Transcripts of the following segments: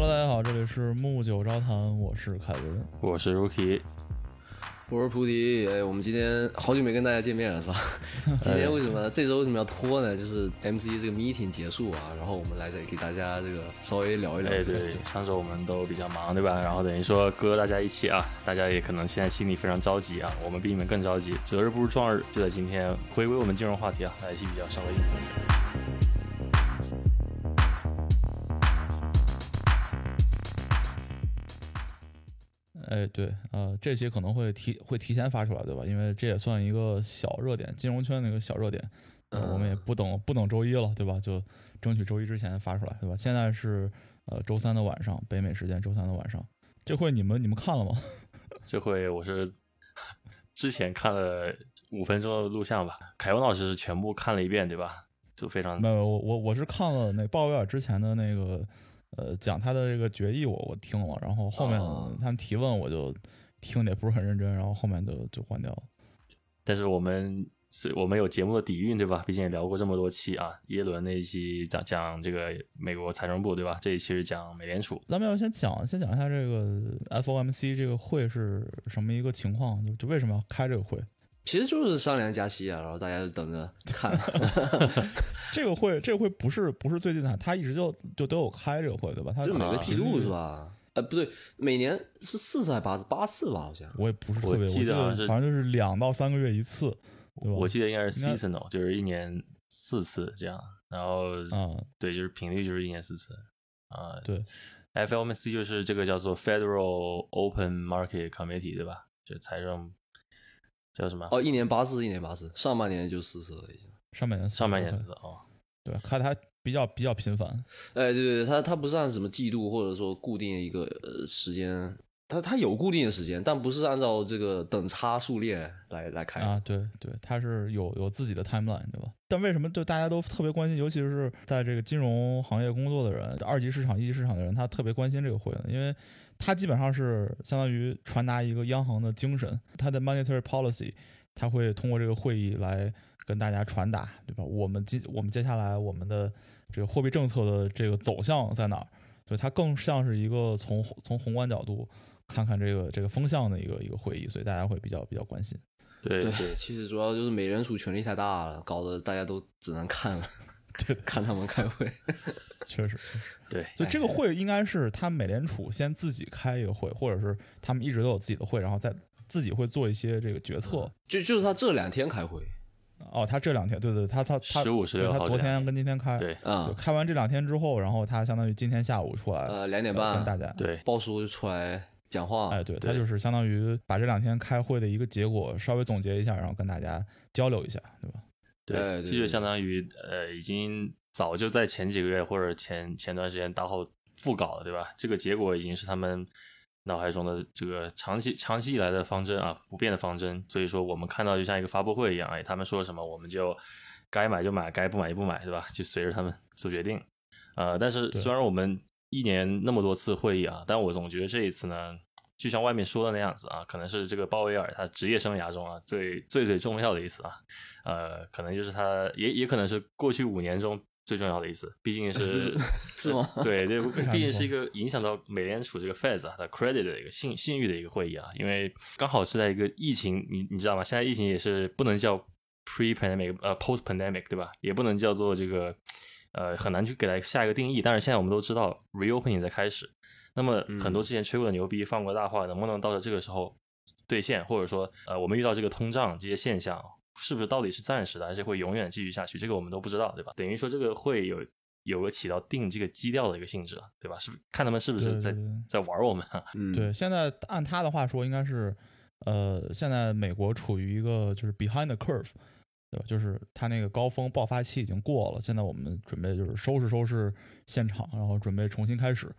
Hello，大家好，这里是木九招谈，我是凯文。我是 Rookie，我是菩提，哎，我们今天好久没跟大家见面了，是吧？今天为什么这周为什么要拖呢？就是 MC 这个 meeting 结束啊，然后我们来再给大家这个稍微聊一聊。哎，对，上周我们都比较忙，对吧？然后等于说哥大家一起啊，大家也可能现在心里非常着急啊，我们比你们更着急，择日不如撞日，就在今天回归我们金融话题啊，来一期比较稍微硬核一点。哎，对，呃，这期可能会提会提前发出来，对吧？因为这也算一个小热点，金融圈的一个小热点。呃，我们也不等不等周一了，对吧？就争取周一之前发出来，对吧？现在是呃周三的晚上，北美时间周三的晚上。这会你们你们看了吗？这会我是之前看了五分钟的录像吧，凯文老师是全部看了一遍，对吧？就非常没有，我我我是看了那鲍威尔之前的那个呃讲他的这个决议，我我听了，然后后面哦他们提问我就听的也不是很认真，然后后面就就关掉了。但是我们是我们有节目的底蕴，对吧？毕竟也聊过这么多期啊，耶伦那一期讲讲这个美国财政部，对吧？这一期是讲美联储。咱们要先讲先讲一下这个 FOMC 这个会是什么一个情况，就就为什么要开这个会？其实就是商量加息啊，然后大家就等着看。这个会这个会不是不是最近的，他一直就就都有开这个会，对吧？他就每个啊季度是吧？呃，不对，每年是四次还是八次？八次吧，好像。我也不是特我别，我记得好像是反正就是两到三个月一次，对吧？我记得应该是 seasonal，就是一年四次这样。然后嗯、对，就是频率就是一年四次啊。对，FOMC 就是这个叫做 Federal Open Market Committee，对吧？就是财政叫什么？哦，一年八次，一年八次，上半年就四次了已经。上半年上半年40四次哦。对开的还比较比较频繁，哎，对对对，它它不是按什么季度或者说固定一个呃时间，他他有固定的时间，但不是按照这个等差数列来来开。啊，对对，他是有有自己的 timeline，对吧？但为什么就大家都特别关心，尤其是在这个金融行业工作的人，二级市场、一级市场的人，他特别关心这个会呢？因为它基本上是相当于传达一个央行的精神，它的 monetary policy，它会通过这个会议来跟大家传达，对吧？我们接我们接下来我们的这个货币政策的这个走向在哪儿？所以它更像是一个从从宏观角度看看这个这个风向的一个一个会议，所以大家会比较比较关心。对对对，其实主要就是美联储权力太大了，搞得大家都只能看了，对。看他们开会。确实，对，所以这个会应该是他美联储先自己开一个会，或者是他们一直都有自己的会，然后再自己会做一些这个决策。就就是他这两天开会。哦，他这两天，对对，他他他15 16对他昨天跟今天开，对。啊就，开完这两天之后，然后他相当于今天下午出来，呃，两点半跟大家，对。鲍叔就出来讲话。哎，对他就是相当于把这两天开会的一个结果稍微总结一下，然后跟大家交流一下，对吧？对，这就相当于呃，已经早就在前几个月或者前前段时间大后复稿了，对吧？这个结果已经是他们脑海中的这个长期长期以来的方针啊，不变的方针。所以说，我们看到就像一个发布会一样，哎，他们说什么我们就该买就买，该不买就不买，对吧？就随着他们做决定。呃，但是虽然我们一年那么多次会议啊，但我总觉得这一次呢，就像外面说的那样子啊，可能是这个鲍威尔他职业生涯中啊最最最重要的一次啊，呃，可能就是他也也可能是过去五年中最重要的一次，毕竟是 是吗对 对，毕竟是一个影响到美联储这个 Fed 啊的 credit 的一个信信誉的一个会议啊，因为刚好是在一个疫情，你你知道吗？现在疫情也是不能叫 pre pandemic 呃 post pandemic 对吧？也不能叫做这个呃很难去给它下一个定义，但是现在我们都知道 reopening 在开始，那么很多之前吹过的牛逼、放过大话，能不能到了这个时候兑现，或者说呃我们遇到这个通胀这些现象，是不是到底是暂时的，还是会永远继续下去？这个我们都不知道，对吧？等于说这个会有有个起到定这个基调的一个性质了，对吧？是不是看他们是不是在对对对在玩我们啊？嗯，对，现在按他的话说，应该是，呃，现在美国处于一个就是 behind the curve，对吧？就是它那个高峰爆发期已经过了，现在我们准备就是收拾收拾现场，然后准备重新开始，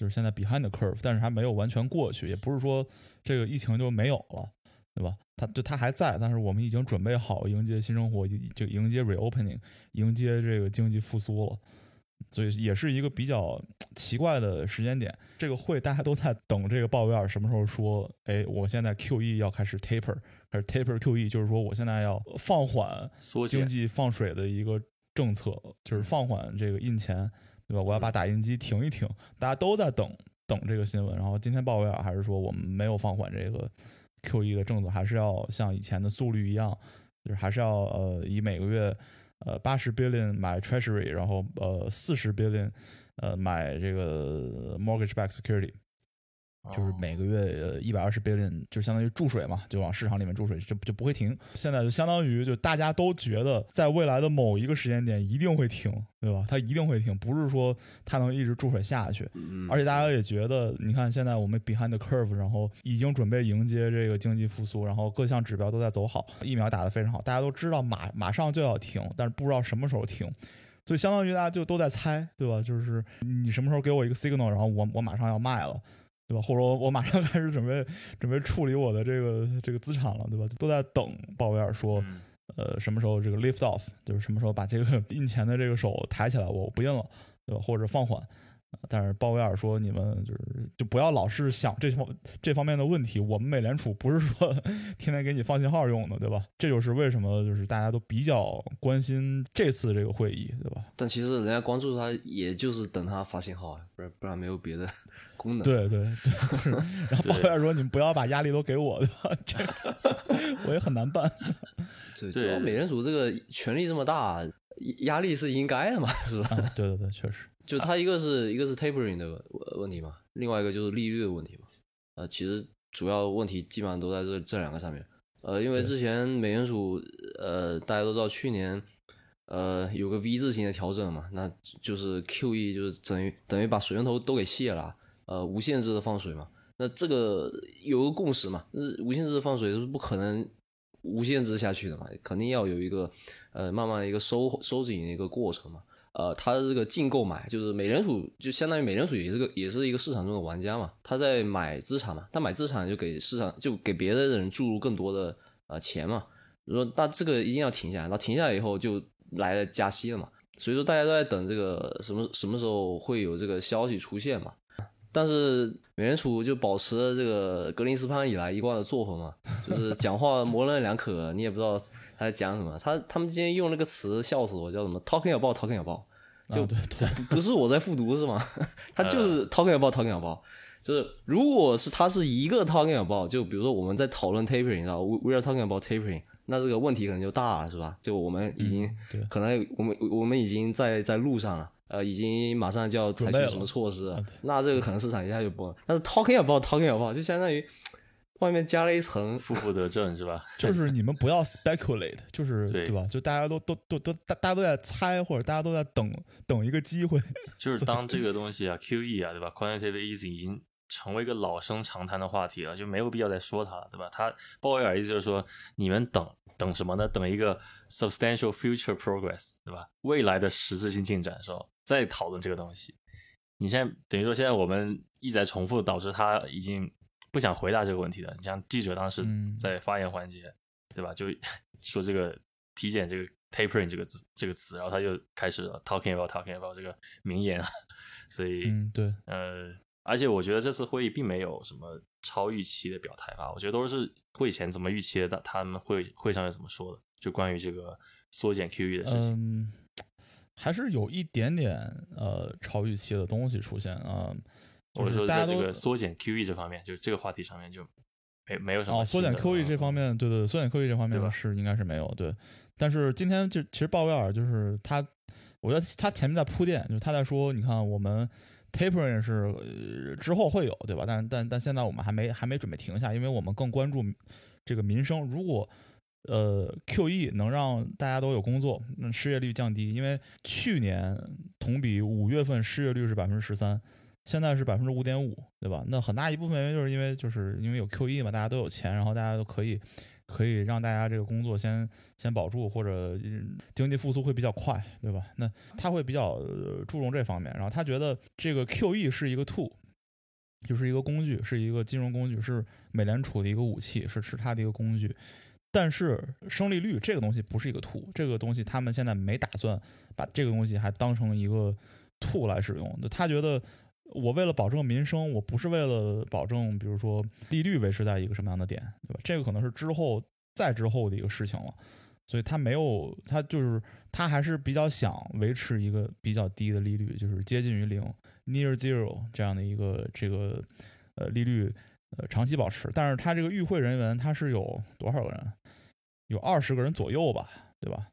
就是现在 behind the curve，但是还没有完全过去，也不是说这个疫情就没有了，对吧？它就它还在，但是我们已经准备好迎接新生活，就迎接 reopening，迎接这个经济复苏了。所以也是一个比较奇怪的时间点。这个会大家都在等这个鲍威尔什么时候说，哎，我现在 QE 要开始 taper，开始 taper QE，就是说我现在要放缓经济放水的一个政策，就是放缓这个印钱，对吧？我要把打印机停一停，大家都在等等这个新闻。然后今天鲍威尔还是说我们没有放缓这个 QE 的政策，还是要像以前的速率一样，就是还是要呃以每个月呃八十 billion 买 Treasury，然后呃四十 billion 呃买这个 mortgage back security。就是每个月呃一百二十 billion，就相当于注水嘛，就往市场里面注水，就就不会停。现在就相当于就大家都觉得在未来的某一个时间点一定会停，对吧？它一定会停，不是说它能一直注水下去。而且大家也觉得，你看现在我们 behind the curve，然后已经准备迎接这个经济复苏，然后各项指标都在走好，疫苗打得非常好，大家都知道马马上就要停，但是不知道什么时候停，所以相当于大家就都在猜，对吧？就是你什么时候给我一个 signal，然后我我马上要卖了。对吧？或者我我马上开始准备准备处理我的这个这个资产了，对吧？都在等鲍威尔说，呃，什么时候这个 lift off，就是什么时候把这个 印钱的这个手抬起来，我不印了，对吧？或者放缓。但是鲍威尔说：“你们就是就不要老是想这方这方面的问题。我们美联储不是说 天天给你放信号用的，对吧？这就是为什么就是大家都比较关心这次这个会议，对吧？但其实人家关注他，也就是等他发信号啊，不然不然没有别的 功能。对对对。然后鲍威尔说：你们不要把压力都给我，对吧？这我也很难办。对，主要美联储这个权力这么大，压力是应该的嘛，是吧？对对对，确实。”就它一个是一个是 tapering 的问题嘛，另外一个就是利率的问题嘛。呃，其实主要问题基本上都在这这两个上面。呃，因为之前美联储呃大家都知道去年呃有个 V 字形的调整嘛，那就是 QE 就是等于等于把水龙头都给卸了，呃无限制的放水嘛。那这个有个共识嘛，无限制的放水是不可能无限制下去的嘛，肯定要有一个呃慢慢的一个收收紧的一个过程嘛。呃，他的这个净购买就是美联储，就相当于美联储也是个也是一个市场中的玩家嘛，他在买资产嘛，他买资产就给市场就给别的人注入更多的呃钱嘛，说那这个一定要停下来，那停下来以后就来了加息了嘛，所以说大家都在等这个什么什么时候会有这个消息出现嘛。但是美联储就保持了这个格林斯潘以来一贯的作风嘛，就是讲话模棱两可，你也不知道他在讲什么。他他们今天用那个词笑死我，叫什么 “talking about”，“talking about”，就 不是我在复读是吗？他就是 “talking about”，“talking about”，就是如果是他是一个 “talking about”，就比如说我们在讨论 tapering，然后 we are talking about tapering，那这个问题可能就大了，是吧？就我们已经可能我们我们已经在在路上了。呃，已经马上就要采取什么措施，那这个可能市场一下就崩了。但是 talking about talking about 就相当于外面加了一层负负得正，是吧？就是你们不要 speculate，就是对吧？就大家都都都都大大家都在猜，或者大家都在等等一个机会。就是当这个东西啊，QE 啊，对吧？Quantitative easing 已经成为一个老生常谈的话题了，就没有必要再说它了，对吧？他鲍威尔意思就是说，你们等等什么呢？等一个 substantial future progress，对吧？未来的实质性进展，是吧？再讨论这个东西，你现在等于说现在我们一直在重复，导致他已经不想回答这个问题了。你像记者当时在发言环节，对吧？就 说这个体检这个 tapering 这个字这个词，然后他就开始 talking about talking about 这个名言啊。所以，对，呃，而且我觉得这次会议并没有什么超预期的表态吧，我觉得都是会前怎么预期的，他们会会上是怎么说的，就关于这个缩减 QE 的事情。还是有一点点呃超预期的东西出现啊，或者说在这个缩减 QE 这方面，就这个话题上面就没没有什么。哦，缩减 QE 这方面，对对，缩减 QE 这方面是应该是没有对。但是今天就其实鲍威尔就是他，我觉得他前面在铺垫，就是他在说，你看我们 tapering 是之后会有对吧？但但但现在我们还没还没准备停下，因为我们更关注这个民生。如果呃，QE 能让大家都有工作，那失业率降低。因为去年同比五月份失业率是百分之十三，现在是百分之五点五，对吧？那很大一部分原因就是因为就是因为有 QE 嘛，大家都有钱，然后大家都可以可以让大家这个工作先先保住，或者经济复苏会比较快，对吧？那他会比较注重这方面，然后他觉得这个 QE 是一个 tool，就是一个工具，是一个金融工具，是美联储的一个武器，是是他的一个工具。但是升利率这个东西不是一个 to 这个东西他们现在没打算把这个东西还当成一个 to 来使用。就他觉得我为了保证民生，我不是为了保证，比如说利率维持在一个什么样的点，对吧？这个可能是之后再之后的一个事情了。所以他没有，他就是他还是比较想维持一个比较低的利率，就是接近于零 （near zero） 这样的一个这个呃利率呃长期保持。但是他这个与会人员他是有多少个人？有二十个人左右吧，对吧？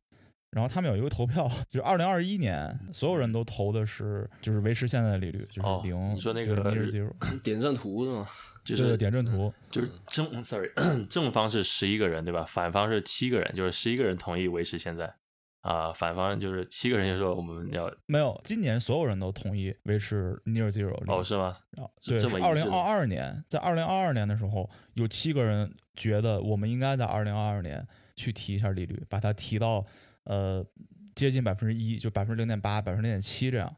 然后他们有一个投票，就二零二一年，所有人都投的是就是维持现在的利率，就是哦零。你说那个 点阵图是吗？就是点阵图，就是正，sorry，正方是十一个人对吧？反方是七个人，就是十一个人同意维持现在，啊、反方就是七个人就说我们要没有，今年所有人都同意维持 near zero。哦是吗？啊，是对，二零二二年，在二零二二年的时候，有七个人觉得我们应该在二零二二年去提一下利率，把它提到呃接近百分之一，就百分之零点八、百分之零点七这样，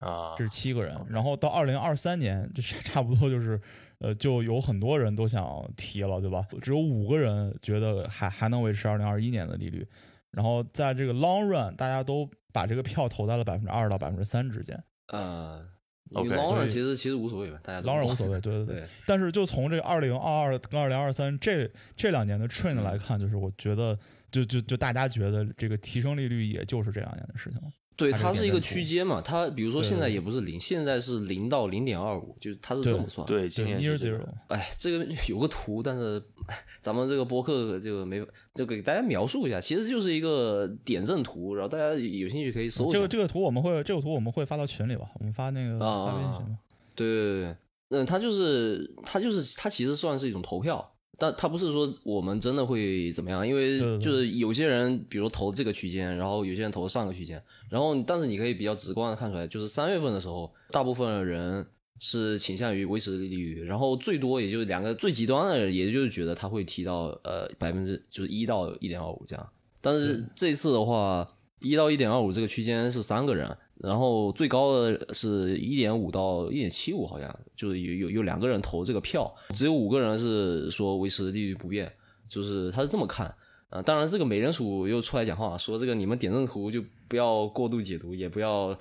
啊这是七个人。然后到二零二三年，这差差不多就是呃就有很多人都想提了，对吧？只有五个人觉得还还能维持二零二一年的利率。然后在这个 long run，大家都把这个票投在了百分之二到百分之三之间。呃 OK，狼人其实其实无所谓吧，大家都当然无所谓，对对 对。对，但是就从这个二零二二跟二零二三这这两年的 trend 来看，就是我觉得，就就就大家觉得这个提升利率也就是这两年的事情了。对，它是一个区间嘛，它比如说现在也不是零，现在是零到零点二五，就是它是这么算。，对，今年 near 是这个 zero，哎，这个有个图，但是 咱们这个播客就没就给大家描述一下，其实就是一个点阵图，然后大家有兴趣可以搜一下。这个这个图我们会这个图我们会发到群里吧，我们发那个啊发微信群。对对对，嗯，它就是它就是它其实算是一种投票，但他不是说我们真的会怎么样，因为就是有些人比如投这个区间，然后有些人投上个区间，然后但是你可以比较直观的看出来，就是三月份的时候，大部分人是倾向于维持利率，然后最多也就两个最极端的人，也就是觉得他会提到呃百分之就是一到一点二五这样，但是这次的话，一到一点二五这个区间是三个人，然后最高的是一点五到一点七五，好像就是有有有两个人投这个票，只有五个人是说维持利率不变，就是他是这么看。啊、当然，这个美联储又出来讲话，说这个你们点阵图就不要过度解读，也不要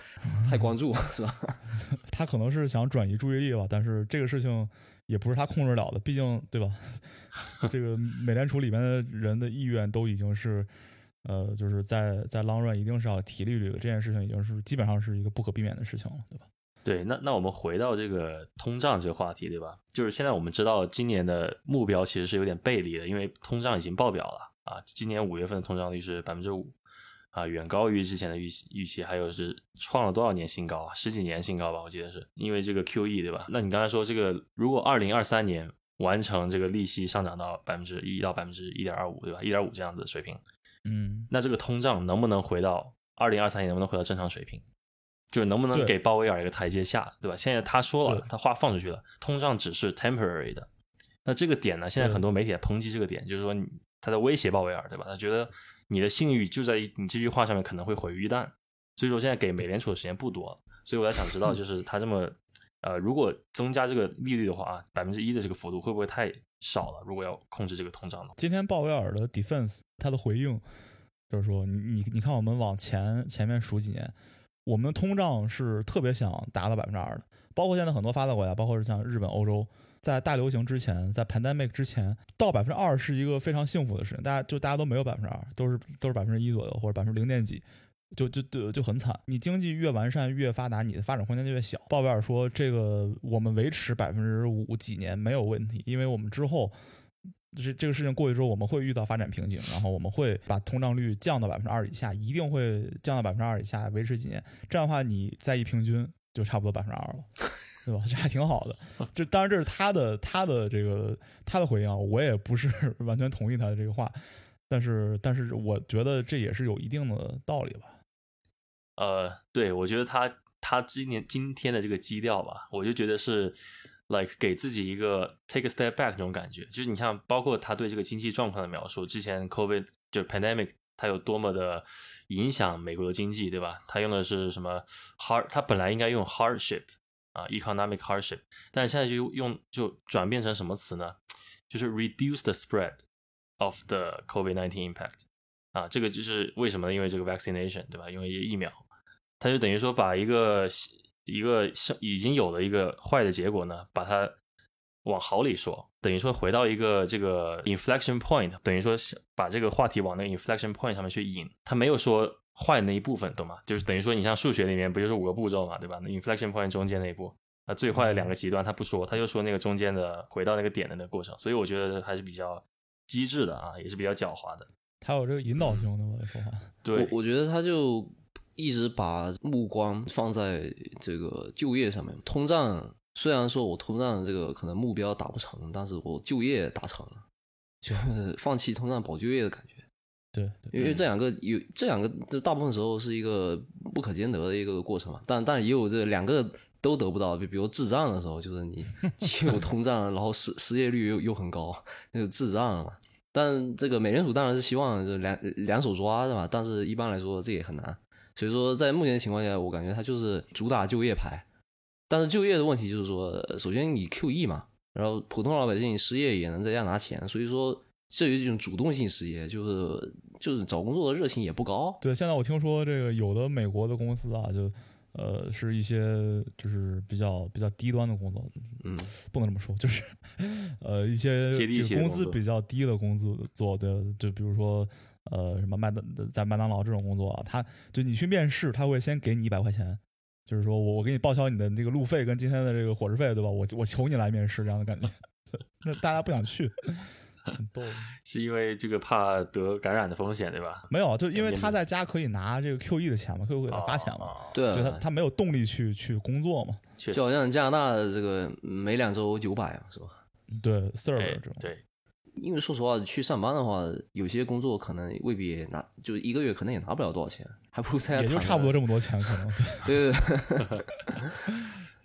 太关注，是吧？他可能是想转移注意力吧，但是这个事情也不是他控制了的，毕竟对吧？这个美联储里面的人的意愿都已经是，呃，就是在在 long run 一定是要提利率的，这件事情已经是基本上是一个不可避免的事情了，对吧？对，那那我们回到这个通胀这个话题，对吧？就是现在我们知道今年的目标其实是有点背离的，因为通胀已经爆表了啊，今年五月份的通胀率是百分之五啊，远高于之前的预期预期，还有是创了多少年新高啊？十几年新高吧，我记得是因为这个 QE 对吧？那你刚才说这个，如果二零二三年完成这个利息上涨到百分之一到百分之一点二五，对吧？一点五这样子的水平，嗯，那这个通胀能不能回到二零二三年能不能回到正常水平？就是能不能给鲍威尔一个台阶下，对吧？现在他说了，他话放出去了，通胀只是 temporary 的。那这个点呢，现在很多媒体在抨击这个点，就是说你他在威胁鲍威尔，对吧？他觉得你的信誉就在于你这句话上面可能会毁于一旦。所以说现在给美联储的时间不多，所以我在想知道，就是他这么呃，如果增加这个利率的话啊，百分之一的这个幅度会不会太少了？如果要控制这个通胀的话，今天鲍威尔的 defense 他的回应就是说，你你你看我们往前前面数几年，我们通胀是特别想达到百分之二的，包括现在很多发达国家，包括像日本、欧洲，在大流行之前，在 pandemic 之前，到百分之二是一个非常幸福的事情，大家就大家都没有百分之二，都是都是百分之一左右或者百分之零点几。就就就就很惨，你经济越完善越发达，你的发展空间就越小。鲍威尔说，这个我们维持百分之五几年没有问题，因为我们之后就是这个事情过去之后，我们会遇到发展瓶颈，然后我们会把通胀率降到百分之二以下，一定会降到百分之二以下，维持几年。这样的话，你再一平均，就差不多百分之二了，对吧？这还挺好的。这当然这是他的他的这个他的回应啊，我也不是完全同意他的这个话，但是但是我觉得这也是有一定的道理吧。呃，对，我觉得他他今年今天的这个基调吧，我就觉得是 like 给自己一个 take a step back 那种感觉。就是你像包括他对这个经济状况的描述，之前 COVID 就是 pandemic 它有多么的影响美国的经济，对吧？他用的是什么 hard，他本来应该用 hardship 啊，economic hardship，但现在就用就转变成什么词呢？就是 reduce the spread of the COVID-19 impact 啊，这个就是为什么呢？因为这个 vaccination 对吧？因为疫苗。他就等于说把一个一个已经有了一个坏的结果呢，把它往好里说等于说回到一个这个 inflection point，等于说把这个话题往那个 inflection point 上面去引，他没有说坏那一部分，懂吗？就是等于说你像数学里面不就是五个步骤嘛，对吧？那 inflection point 中间那一步，那最坏的两个极端他不说，他就说那个中间的回到那个点的那个过程，所以我觉得还是比较机智的啊，也是比较狡猾的。他有这个引导性的，我的说话。对，我我觉得他就一直把目光放在这个就业上面，通胀。虽然说我通胀这个可能目标达不成，但是我就业达成了，就是放弃通胀保就业的感觉。对，因为这两个有这两个，大部分时候是一个不可兼得的一个过程嘛。但但也有这两个都得不到，比比如滞胀的时候，就是你 既有通胀，然后失失业率又又很高，那就滞胀了嘛。但这个美联储当然是希望就两两手抓是吧？但是一般来说这也很难。所以说在目前的情况下，我感觉它就是主打就业牌。但是就业的问题就是说，首先你 QE 嘛，然后普通老百姓失业也能在家拿钱，所以说这有一种主动性失业，就是就是找工作的热情也不高。对，现在我听说这个有的美国的公司啊，就呃是一些就是比较比较低端的工作，嗯，不能这么说，就是呃一些工资比较低的工资做的，就比如说呃什么麦当在麦当劳这种工作啊，他就你去面试，他会先给你一百块钱。就是说我我给你报销你的那个路费跟今天的这个伙食费，对吧？我我求你来面试这样的感觉，那大家不想去，逗。是因为这个怕得感染的风险，对吧？没有，就因为他在家可以拿这个 QE 的钱嘛，QE 给他发钱嘛，对，所以他他没有动力去去工作嘛，就好像加拿大的这个每两周九百嘛，是吧？对，Sir 这种对。因为说实话，去上班的话，有些工作可能未必拿，就一个月可能也拿不了多少钱，还不如在家也就差不多这么多钱，可能对对对，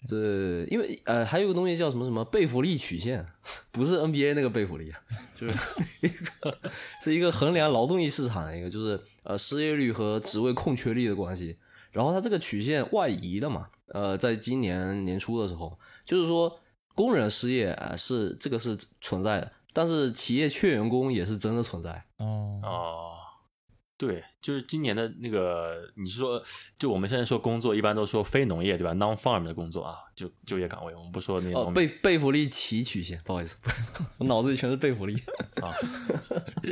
这因为呃还有个东西叫什么什么贝弗利曲线，不是 NBA 那个贝弗利，就是一 个是一个衡量劳动力市场的一个，就是呃失业率和职位空缺率的关系，然后它这个曲线外移的嘛，呃，在今年年初的时候，就是说工人失业啊是这个是存在的。但是企业缺员工也是真的存在哦哦，对，就是今年的那个，你是说，就我们现在说工作，一般都说非农业对吧？non-farm 的工作啊，就就业岗位，我们不说那种贝贝弗利奇曲线，不好意思，我脑子里全是贝弗利啊。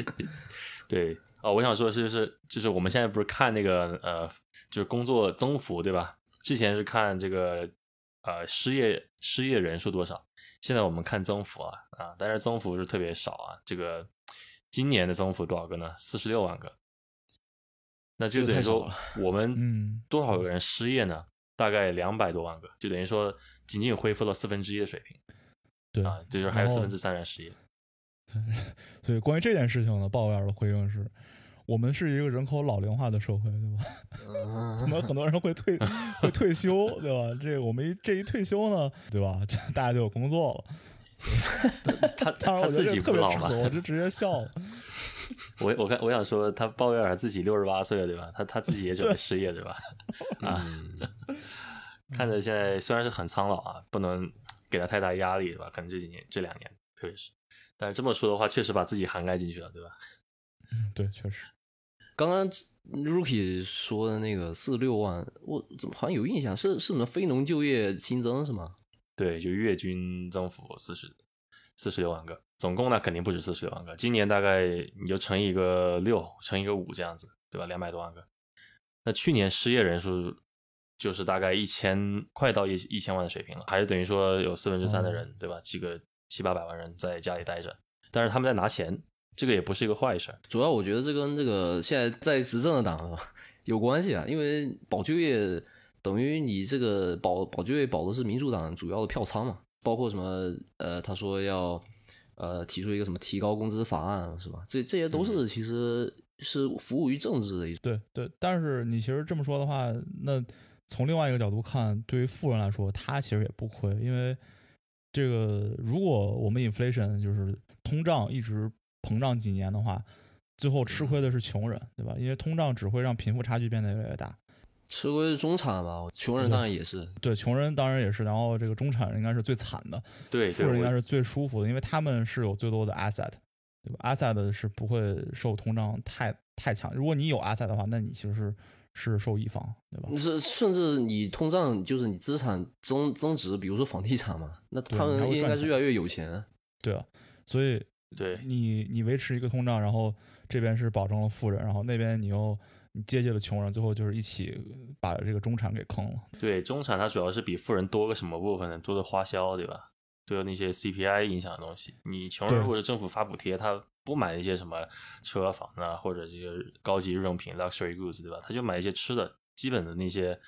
对哦，我想说的是，就是就是我们现在不是看那个呃，就是工作增幅对吧？之前是看这个呃失业失业人数多少。现在我们看增幅啊啊，但是增幅是特别少啊。这个今年的增幅多少个呢？四十六万个。那就等于说我们多少个人失业呢？大概两百多万个，就等于说仅仅恢复了四分之一的水平。对啊，就是还有四分之三人失业。所以关于这件事情呢，鲍威尔的回应是。我们是一个人口老龄化的社会，对吧？我们很多人会退 会退休，对吧？这我们一这一退休呢，对吧？大家就有工作了。他他自己特别扯，我就直接笑了。我我看我想说，他鲍威尔自己六十八岁了，对吧？他他自己也准备失业，对吧？啊，看着现在虽然是很苍老啊，不能给他太大压力，对吧？可能这几年这两年特别是，但是这么说的话，确实把自己涵盖进去了，对吧？嗯，对，确实。刚刚 Rookie 说的那个四六万，我怎么好像有印象？是是什么非农就业新增是吗？对，就月均增幅四十四十六万个，总共呢肯定不止四十六万个。今年大概你就乘一个六，乘一个五这样子，对吧？两百多万个。那去年失业人数就是大概一千，快到一一千万的水平了，还是等于说有四分之三的人，对吧？几个七八百万人在家里待着，但是他们在拿钱。这个也不是一个坏事，主要我觉得这跟这个现在在执政的党有关系啊，因为保就业等于你这个保保就业保的是民主党主要的票仓嘛，包括什么呃，他说要呃提出一个什么提高工资法案是吧？这这些都是其实是服务于政治的一种。对对，但是你其实这么说的话，那从另外一个角度看，对于富人来说，他其实也不亏，因为这个如果我们 inflation 就是通胀一直。膨胀几年的话，最后吃亏的是穷人，对吧？因为通胀只会让贫富差距变得越来越大。吃亏是中产吧？穷人当然也是。对，穷人当然也是。然后这个中产应该是最惨的，对，富人应该是最舒服的，因为他们是有最多的 asset，对吧？asset 是不会受通胀太太强。如果你有 asset 的话，那你其实是是受益方，对吧？是，甚至你通胀就是你资产增增值，比如说房地产嘛，那他们应该是越来越有钱。对啊，所以对你你维持一个通胀，然后这边是保证了富人，然后那边你又你接济了穷人，最后就是一起把这个中产给坑了。对，中产它主要是比富人多个什么部分呢？多的花销，对吧？多有那些 CPI 影响的东西。你穷人对或者政府发补贴，他不买一些什么车房啊，或者这个高级日用品 luxury goods，对吧？他就买一些吃的，基本的那些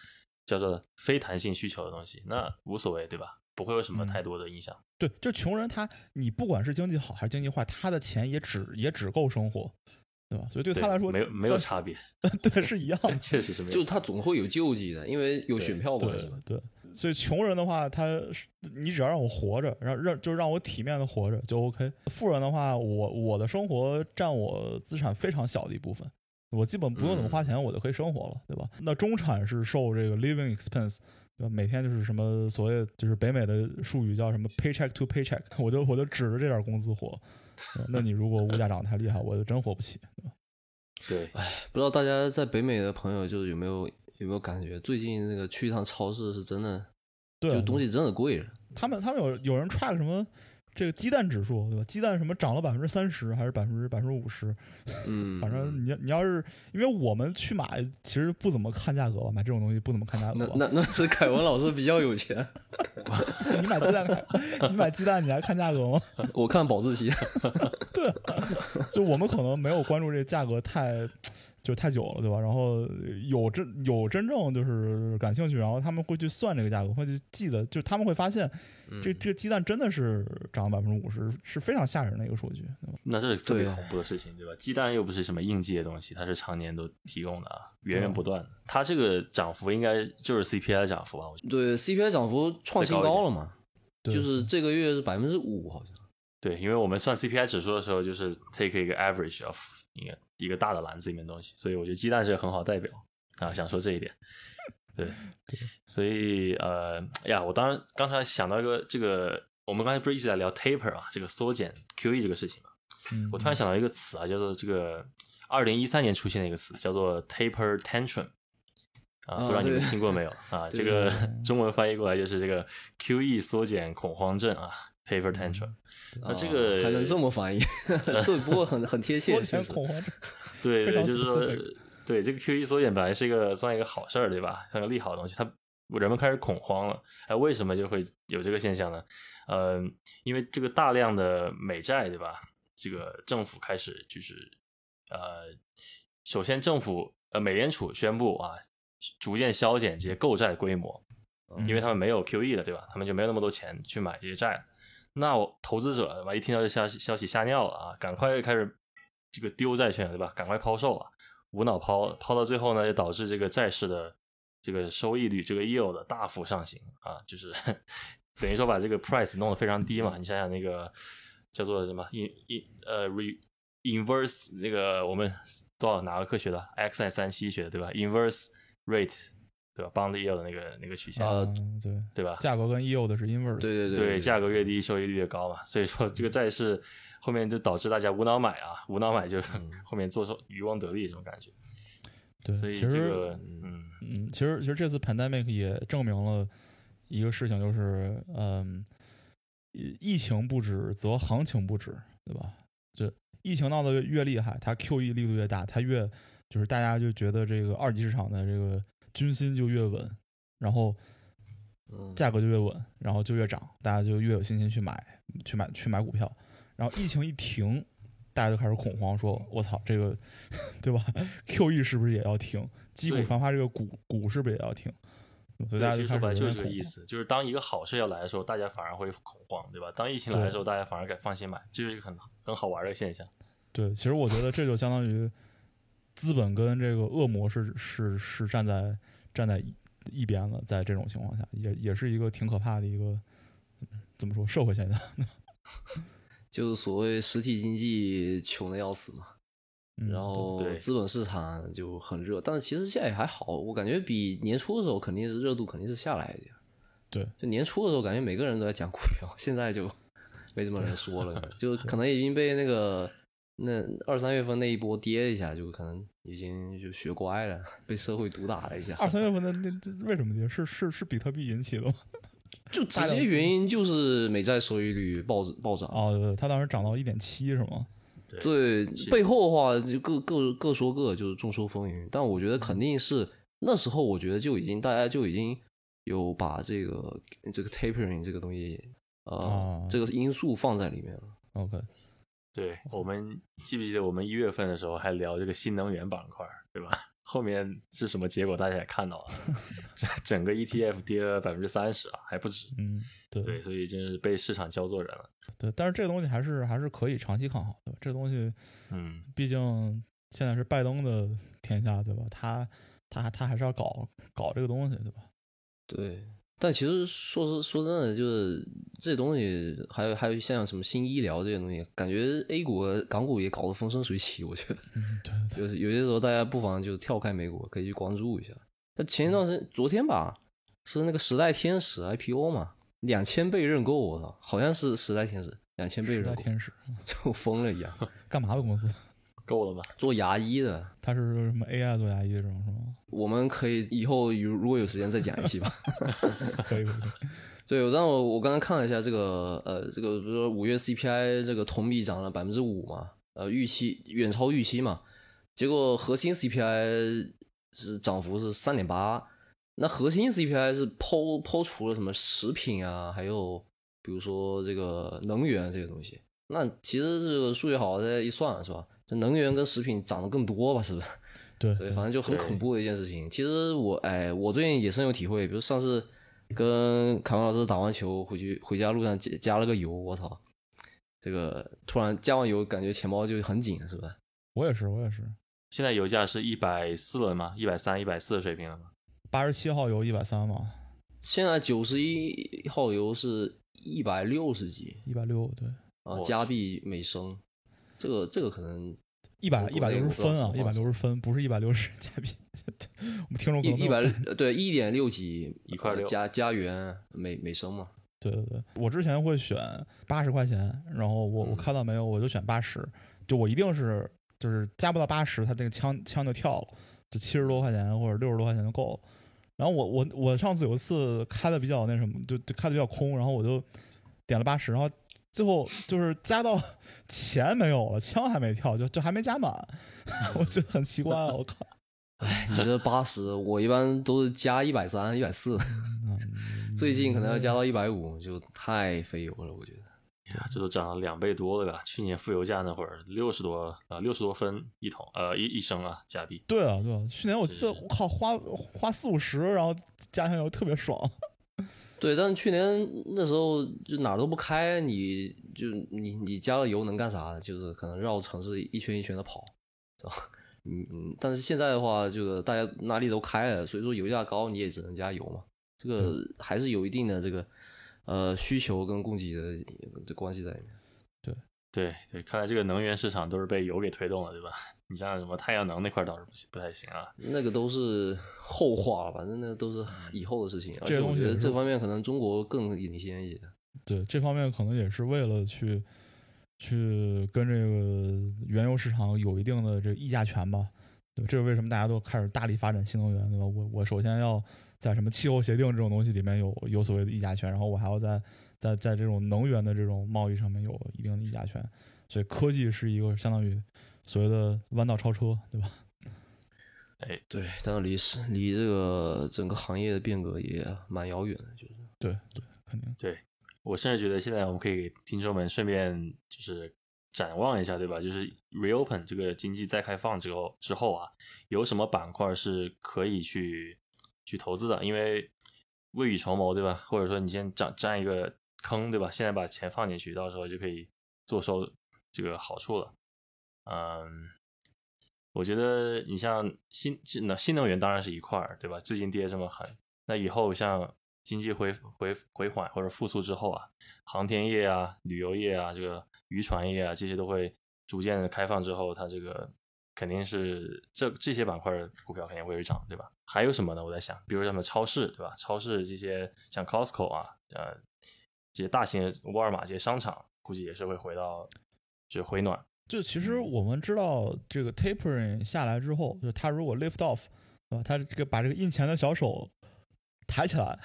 叫做非弹性需求的东西，那无所谓，对吧？不会有什么嗯太多的影响。对，就穷人他，你不管是经济好还是经济坏，他的钱也只也只够生活，对吧？所以对他来说，没有没有差别，对，是一样的。确实是没有。就是他总会有救济的，因为有选票关系对嘛。对，所以穷人的话，他是你只要让我活着，让让就让我体面的活着就 OK。富人的话，我我的生活占我资产非常小的一部分，我基本不用怎么花钱，我就可以生活了，对吧？那中产是受这个 living expense。对吧？每天就是什么所谓就是北美的术语叫什么 paycheck to paycheck，我就我就指着这点工资活。那你如果物价涨得太厉害，我就真活不起，对吧？对，不知道大家在北美的朋友就是有没有有没有感觉，最近那个去一趟超市是真的，对啊，就东西真的贵了。他们他们有有人 track 什么这个鸡蛋指数，对吧？鸡蛋什么涨了百分之三十还是百分之百分之五十？嗯，反正你你要是因为我们去买，其实不怎么看价格吧，买这种东西不怎么看价格吧。那那那是凯文老师比较有钱，你买鸡蛋，你买鸡蛋你还看价格吗？我看保质期。对啊，就我们可能没有关注这价格太就太久了，对吧？然后有真有真正就是感兴趣，然后他们会去算这个价格，会去记得，就他们会发现这这个鸡蛋真的是涨百分之五十，是非常吓人的一个数据，那这是特别恐怖的事情，对吧？鸡蛋又不是什么应季的东西，它是常年都提供的啊，源源不断的。它这个涨幅应该就是 CPI 涨幅吧？我觉得对 CPI 涨幅创新高了嘛，对就是这个月是百分之五，好像。对，因为我们算 CPI 指数的时候，就是 take 一个 average of 一个一个大的篮子里面的东西，所以我觉得鸡蛋是个很好代表啊，想说这一点。对，所以呃哎呀，我当然刚才想到一个这个，我们刚才不是一直在聊 taper 啊，这个缩减 QE 这个事情嘛，嗯，我突然想到一个词啊，叫做这个二零一三年出现的一个词，叫做 taper tantrum。啊，不知道你们听过没有 啊？这个 中文翻译过来就是这个 QE 缩减恐慌症啊，taper tantrum。那这啊个还能这么翻译？对，不过很很贴切。缩减恐慌症，对对，就是说对这个 QE 缩减本来是一个算一个好事儿，对吧？算个利好的东西，它人们开始恐慌了。哎，为什么就会有这个现象呢？呃，因为这个大量的美债，对吧？这个政府开始就是呃，首先政府呃美联储宣布啊，逐渐削减这些购债规模，嗯因为他们没有 QE 了，对吧？他们就没有那么多钱去买这些债了。那我投资者对吧？一听到这消息消息吓尿了啊，赶快开始这个丢债券，对吧？赶快抛售啊，无脑抛，抛到最后呢，就导致这个债市的这个收益率，这个 yield 的大幅上行啊，就是 等于说把这个 price 弄得非常低嘛。你想想那个叫做什么 in in 呃 re inverse 那个我们多少哪个课学的？X I 三七学的对吧？inverse rate 对吧？bond yield 的那个那个曲线，啊嗯对，对吧？价格跟 yield 是 inverse，对对对，价格越低，收益率越高嘛。所以说，这个债市后面就导致大家无脑买啊，无脑买就 后面做手渔翁得利这种感觉。对，所以其实这个，嗯，嗯，其实其实这次 pandemic 也证明了一个事情，就是嗯，疫疫情不止则行情不止，对吧？这疫情闹得越厉害，它 QE 力度越大，它越就是大家就觉得这个二级市场的这个军心就越稳，然后嗯价格就越稳，然后就越涨，大家就越有信心去买去买去买股票。然后疫情一停，大家就开始恐慌，说：“我操，这个 对吧？QE 是不是也要停？击鼓对传花，这个鼓鼓是不是也要停？”所以大家，就白了就是。这个意思，就是当一个好事要来的时候，大家反而会恐慌，对吧？当疫情来的时候，大家反而敢放心买，这是一个很很好玩的现象。对，其实我觉得这就相当于资本跟这个恶魔是是是站在站在一一边了，在这种情况下，也也是一个挺可怕的一个嗯怎么说社会现象。就是所谓实体经济穷的要死嘛，嗯然后资本市场就很热，但是其实现在也还好，我感觉比年初的时候肯定是热度肯定是下来一点。对，就年初的时候感觉每个人都在讲股票，现在就没什么人说了，就可能已经被那个那二三月份那一波跌一下，就可能已经就学乖了，被社会毒打了一下。二三月份的那这为什么跌？是是是比特币引起的吗？就直接原因就是美债收益率暴暴涨。哦，对对，它当时涨到一点七是吗？对是背后的话就各各各说各，就是众说纷纭。但我觉得肯定是那时候，我觉得就已经大家就已经有把这个这个 tapering 这个东西呃、哦这个因素放在里面了。OK，对，我们记不记得我们一月份的时候还聊这个新能源板块，对吧？后面是什么结果，大家也看到了，这整个 ETF 跌了百分之三十啊，还不止。嗯，对对，所以真是被市场教做人了。对，但是这个东西还是还是可以长期看好，对吧？这个东西嗯，毕竟现在是拜登的天下，对吧？他他他还是要搞搞这个东西，对吧？对，但其实说是说真的，就是这东西，还有还有像什么新医疗这些东西，感觉 A 股、港股也搞得风生水起。我觉得，嗯，对 对就是有些时候大家不妨就跳开美股，可以去关注一下。那前一段时间，昨天吧，是那个时代天使 IPO 嘛，两千倍认购，我操，好像是时代天使两千倍时认购，代天使就疯了一样。干嘛的公司？够了吧？做牙医的，他是什么 AI 做牙医这种是吗？我们可以以后有如果有时间再讲一期吧。可 以可以，可以 对，但我我刚才看了一下这个呃，这个比如说五月 CPI 这个同比涨了百分之五嘛，呃，预期远超预期嘛，结果核心 CPI 是涨幅是三点八，那核心 CPI 是抛抛除了什么食品啊，还有比如说这个能源这些东西，那其实这个数学好再一算是吧，这能源跟食品涨得更多吧，是不是？对所以反正就很恐怖的一件事情。其实我哎，我最近也深有体会，比如上次跟凯文老师打完球回去回家路上加加了个油，我操，这个突然加完油感觉钱包就很紧，是不是？我也是我也是，现在油价是一百四了吗？一百三、一百四的水平了吗？八十七号油一百三嘛，现在九十一号油是一百六十几一百六对，啊，加币每升，这个这个可能一百一百六十分啊，一百六十分，不是一百六十加币。我们听众一一百对一点六几一块六呃加加元每每升嘛。对对对，我之前会选八十块钱，然后我我嗯看到没有，我就选八十，就我一定是就是加不到八十，它这个枪枪就跳了，就七十多块钱或者六十多块钱就够了。然后我我我上次有一次开的比较那什么，就就开的比较空，然后我就点了八十，然后最后就是加到 钱没有了，枪还没跳，就就还没加满，我觉得很奇怪，我靠。哎，你这八十，我一般都是加一百三、一百四，最近可能要加到一百五，就太费油了，我觉得。呀，这都涨了两倍多了吧？去年负油价那会儿六十多啊，六十多分一桶，呃一一升啊，加币。对啊，对啊，去年我记得我靠花花四五十，然后加上油特别爽。对，但是去年那时候就哪儿都不开，你就你你加了油能干啥？就是可能绕城市一圈一圈的跑，是吧？嗯嗯，但是现在的话，这个大家哪里都开了，所以说油价高，你也只能加油嘛。这个还是有一定的这个呃需求跟供给的这关系在里面。对对对，看来这个能源市场都是被油给推动了，对吧？你像什么太阳能那块倒是不行不太行啊。那个都是后话了，反正那都是以后的事情。而且我觉得这方面可能中国更领先一些。对这方面可能也是为了去去跟这个原油市场有一定的这个议价权吧。对，这是为什么大家都开始大力发展新能源，对吧？我我首先要在什么气候协定这种东西里面有有所谓的议价权，然后我还要在在在这种能源的这种贸易上面有一定的议价权。所以科技是一个相当于所谓的弯道超车，对吧？哎，对，但是离是离这个整个行业的变革也蛮遥远的，就是。对对，肯定。对我甚至觉得现在我们可以给听众们顺便就是展望一下，对吧？就是 reopen 这个经济再开放之后之后啊，有什么板块是可以去去投资的？因为未雨绸缪，对吧？或者说你先占占一个坑，对吧？现在把钱放进去，到时候就可以坐收这个好处了。嗯，我觉得你像新新新能源当然是一块儿，对吧？最近跌这么狠，那以后像经济回回回缓或者复苏之后啊，航天业啊、旅游业啊、这个渔船业啊，这些都会逐渐的开放之后，它这个肯定是这这些板块的股票肯定会是涨，对吧？还有什么呢？我在想，比如什么超市，对吧？超市这些像 Costco 啊，呃，这些大型沃尔玛这些商场，估计也是会回到就回暖。就其实我们知道，这个 tapering 下来之后，就是它如果 lift off，对吧？它这个把这个印钱的小手抬起来，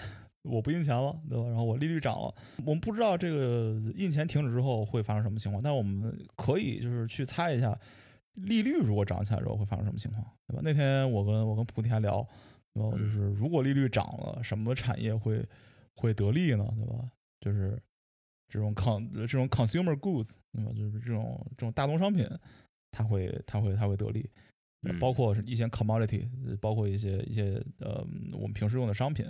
我不印钱了，对吧？然后我利率涨了，我们不知道这个印钱停止之后会发生什么情况，但我们可以就是去猜一下，利率如果涨起来之后会发生什么情况，对吧？那天我跟我跟菩提还聊，然后就是如果利率涨了，什么产业会会得利呢？对吧？就是这种 con 这种 consumer goods，对吧？就是这种这种大宗商品，它会它会它会得利。包括一些 commodity，包括一些一些呃我们平时用的商品，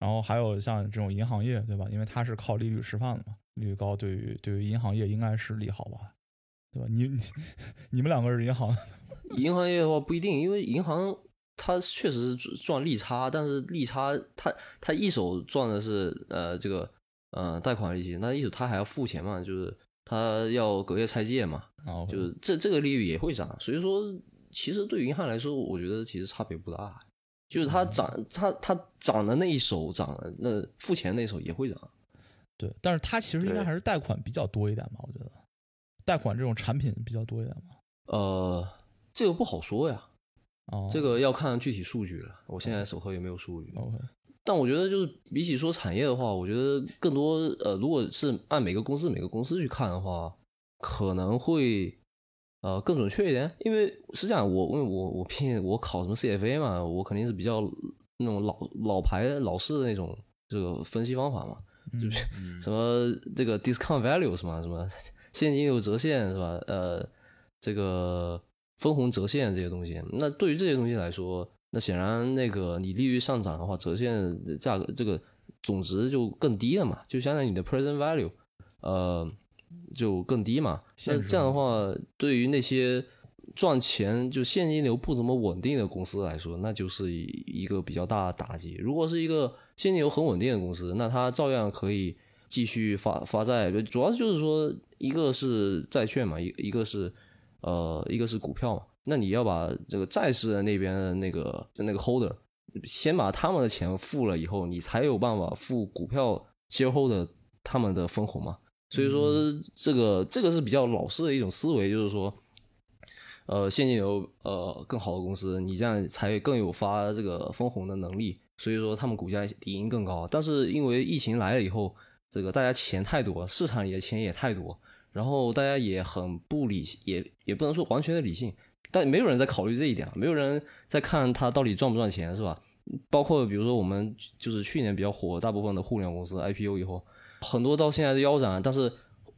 然后还有像这种银行业，对吧？因为它是靠利率吃饭的嘛，利率高对于对于银行业应该是利好吧，对吧？你你 你们两个是银行，银行业的话不一定，因为银行它确实赚利差，但是利差它它一手赚的是呃这个呃贷款利息，那意思他还要付钱嘛，就是他要隔夜拆借嘛，就是这这个利率也会涨，所以说。其实对于银行来说，我觉得其实差别不大，就是它涨，它它涨的那一手涨了，那付钱那一手也会涨，对。但是它其实应该还是贷款比较多一点吧？我觉得贷款这种产品比较多一点嘛。呃，这个不好说呀，哦，这个要看具体数据了。我现在手头也没有数据。OK。但我觉得就是比起说产业的话，我觉得更多呃，如果是按每个公司每个公司去看的话，可能会。呃，更准确一点，因为是这样，我因为我我偏我考什么 CFA 嘛，我肯定是比较那种老老牌老式的那种这个分析方法嘛，就是什么这个 discount value 什么？什么现金流折现是吧？呃，这个分红折现这些东西，那对于这些东西来说，那显然那个你利率上涨的话，折现价格这个总值就更低了嘛，就相当于你的 present value，呃。就更低嘛？那这样的话，对于那些赚钱就现金流不怎么稳定的公司来说，那就是一个比较大的打击。如果是一个现金流很稳定的公司，那它照样可以继续发发债。主要就是说，一个是债券嘛，一一个是呃，一个是股票嘛。那你要把这个债市的那边的那个那个 holder 先把他们的钱付了以后，你才有办法付股票 shareholder 他们的分红嘛。所以说，这个这个是比较老式的一种思维，就是说，呃，现金流呃更好的公司，你这样才更有发这个分红的能力。所以说，他们股价底应更高。但是因为疫情来了以后，这个大家钱太多，市场里的钱也太多，然后大家也很不理，也也不能说完全的理性，但没有人在考虑这一点，没有人在看他到底赚不赚钱，是吧？包括比如说我们就是去年比较火，大部分的互联网公司 IPO 以后。很多到现在的腰斩，但是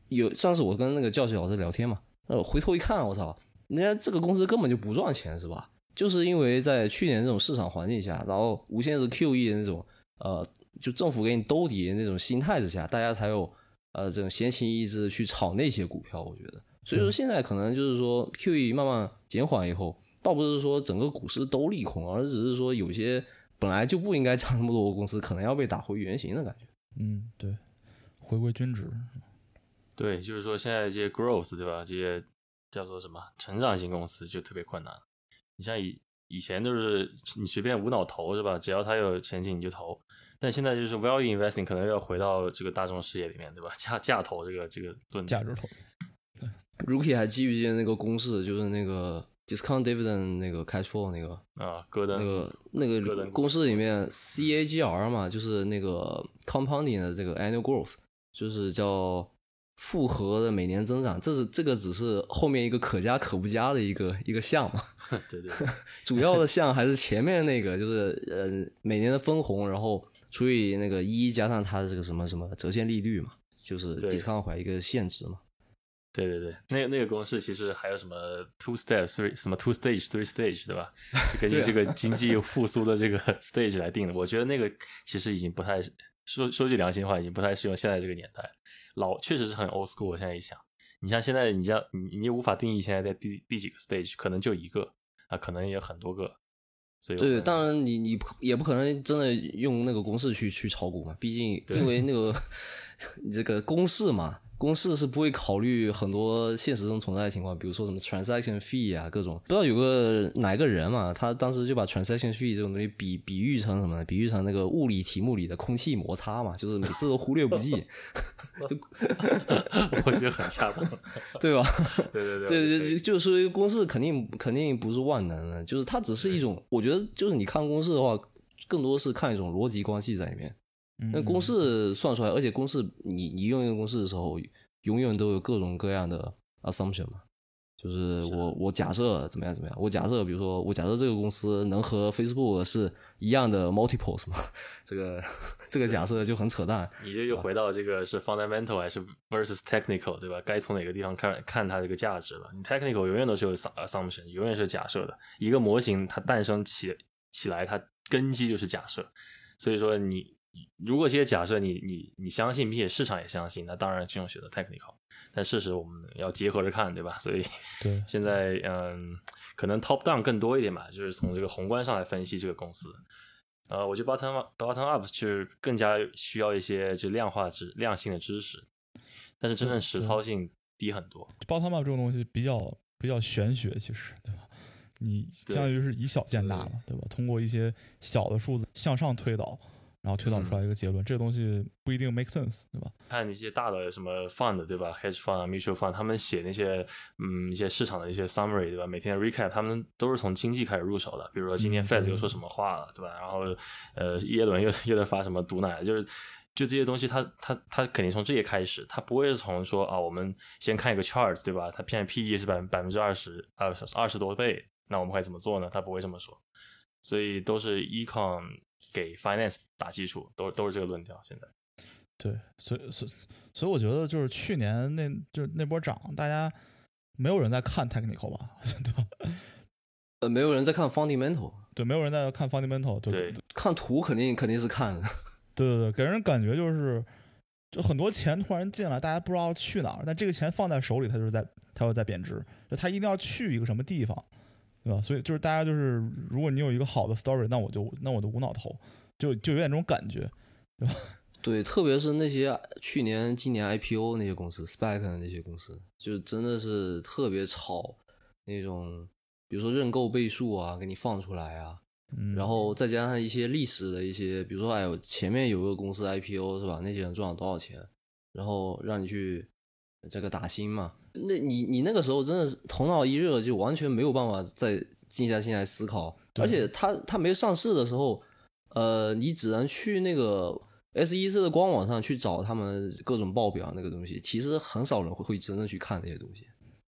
有上次我跟那个教学老师聊天嘛，呃，回头一看，我操，人家这个公司根本就不赚钱，是吧？就是因为在去年这种市场环境下，然后无限制 QE 的那种，呃，就政府给你兜底的那种心态之下，大家才有呃这种闲情逸致去炒那些股票。我觉得，所以说现在可能就是说 QE 慢慢减缓以后，倒不是说整个股市都利空，而只是说有些本来就不应该涨那么多的公司，可能要被打回原形的感觉。嗯，对。回归均值，对，就是说现在这些 growth 对吧？这些叫做什么成长型公司就特别困难。你像以以前都是你随便无脑投是吧？只要它有前景你就投。但现在就是 value investing 可能要回到这个大众视野里面对吧？价价投这个这个论价值投资。对，Rookie 还记不记得那个公式？就是那个 discount dividend 那个 cash flow 那个啊，戈登那个那个公式里面 CAGR 嘛，就是那个 compounding 的这个 annual growth。就是叫复合的每年增长，这是这个只是后面一个可加可不加的一个一个项嘛？对对，主要的项还是前面那个，就是呃每年的分红，然后除以那个一加上它的这个什么什么折现利率嘛，就是 discount 一个限值嘛。对对对，那那个公式其实还有什么 two step three 什么 two stage three stage 对吧？根据这个经济复苏的这个 stage 来定的。我觉得那个其实已经不太。说说句良心话，已经不太适用现在这个年代。老确实是很 old school。现在一想，你像现在，你像你你无法定义现在在第第几个 stage，可能就一个啊，可能也很多个。所以对，当然你你也不可能真的用那个公式去去炒股嘛，毕竟因为那个 这个公式嘛。公式是不会考虑很多现实中存在的情况，比如说什么 transaction fee 啊，各种不知道有个哪个人嘛，他当时就把 transaction fee 这种东西比比喻成什么呢？比喻成那个物理题目里的空气摩擦嘛，就是每次都忽略不计。我觉得很恰当，对吧？对对对对对，就是说一个公式肯定肯定不是万能的，就是它只是一种，我觉得就是你看公式的话，更多是看一种逻辑关系在里面。那公式算出来，而且公式你你用一个公式的时候，永远都有各种各样的 assumption 嘛。就是我我假设怎么样怎么样，我假设比如说我假设这个公司能和 Facebook 是一样的 multiples 嘛，这个这个假设就很扯淡。你这就回到这个是 fundamental 还是 versus technical 对吧？该从哪个地方看看它这个价值了？你 technical 永远都是有 assumption，永远是假设的。一个模型它诞生起起来，它根基就是假设。所以说你如果这些假设你你你相信，并且市场也相信，那当然这种选择 technical。但事实我们要结合着看，对吧？所以，对，现在嗯，可能 top down 更多一点吧，就是从这个宏观上来分析这个公司。呃，我觉得 bottom bottom up 就是更加需要一些就量化知量性的知识，但是真正实操性低很多。bottom up 这种东西比较比较玄学，其实对吧？你相当于是以小见大嘛，对吧？通过一些小的数字向上推导。然后推导出来一个结论，这个东西不一定 make sense，对吧？看那些大的什么 fund，对吧？hedge fund、mutual fund，他们写那些嗯一些市场的一些 summary，对吧？每天 recap，他们都是从经济开始入手的。比如说今天 Fed 又说什么话了，对吧？然后呃耶伦又又在发什么毒奶，就是就这些东西，他他他肯定从这些开始，他不会是从说啊我们先看一个 chart，对吧？他偏 PE 是百百分之二十二二十多倍，那我们会怎么做呢？他不会这么说，所以都是 econ。给 finance 打基础，都都是这个论调。现在，对，所以所以所以我觉得就是去年那就那波涨，大家没有人在看 technical 吧，对吧？呃，没有人在看 fundamental，对，没有人在看 fundamental，对，看图肯定肯定是看的，对对对，给人感觉就是就很多钱突然进来，大家不知道去哪儿，但这个钱放在手里，它就是在它会在贬值，就它一定要去一个什么地方。对吧？所以就是大家就是，如果你有一个好的 story，那我就那我就无脑投，就就有点这种感觉，对吧？对，特别是那些去年、今年 IPO 那些公司，SPAC 的那些公司，就真的是特别炒那种，比如说认购倍数啊，给你放出来啊，然后再加上一些历史的一些，比如说哎呦，前面有个公司 IPO 是吧？那些人赚了多少钱，然后让你去这个打新嘛。那你你那个时候真的是头脑一热，就完全没有办法再静下心来思考。而且他他没有上市的时候，呃，你只能去那个 S E C 的官网上去找他们各种报表那个东西。其实很少人会会真正去看那些东西，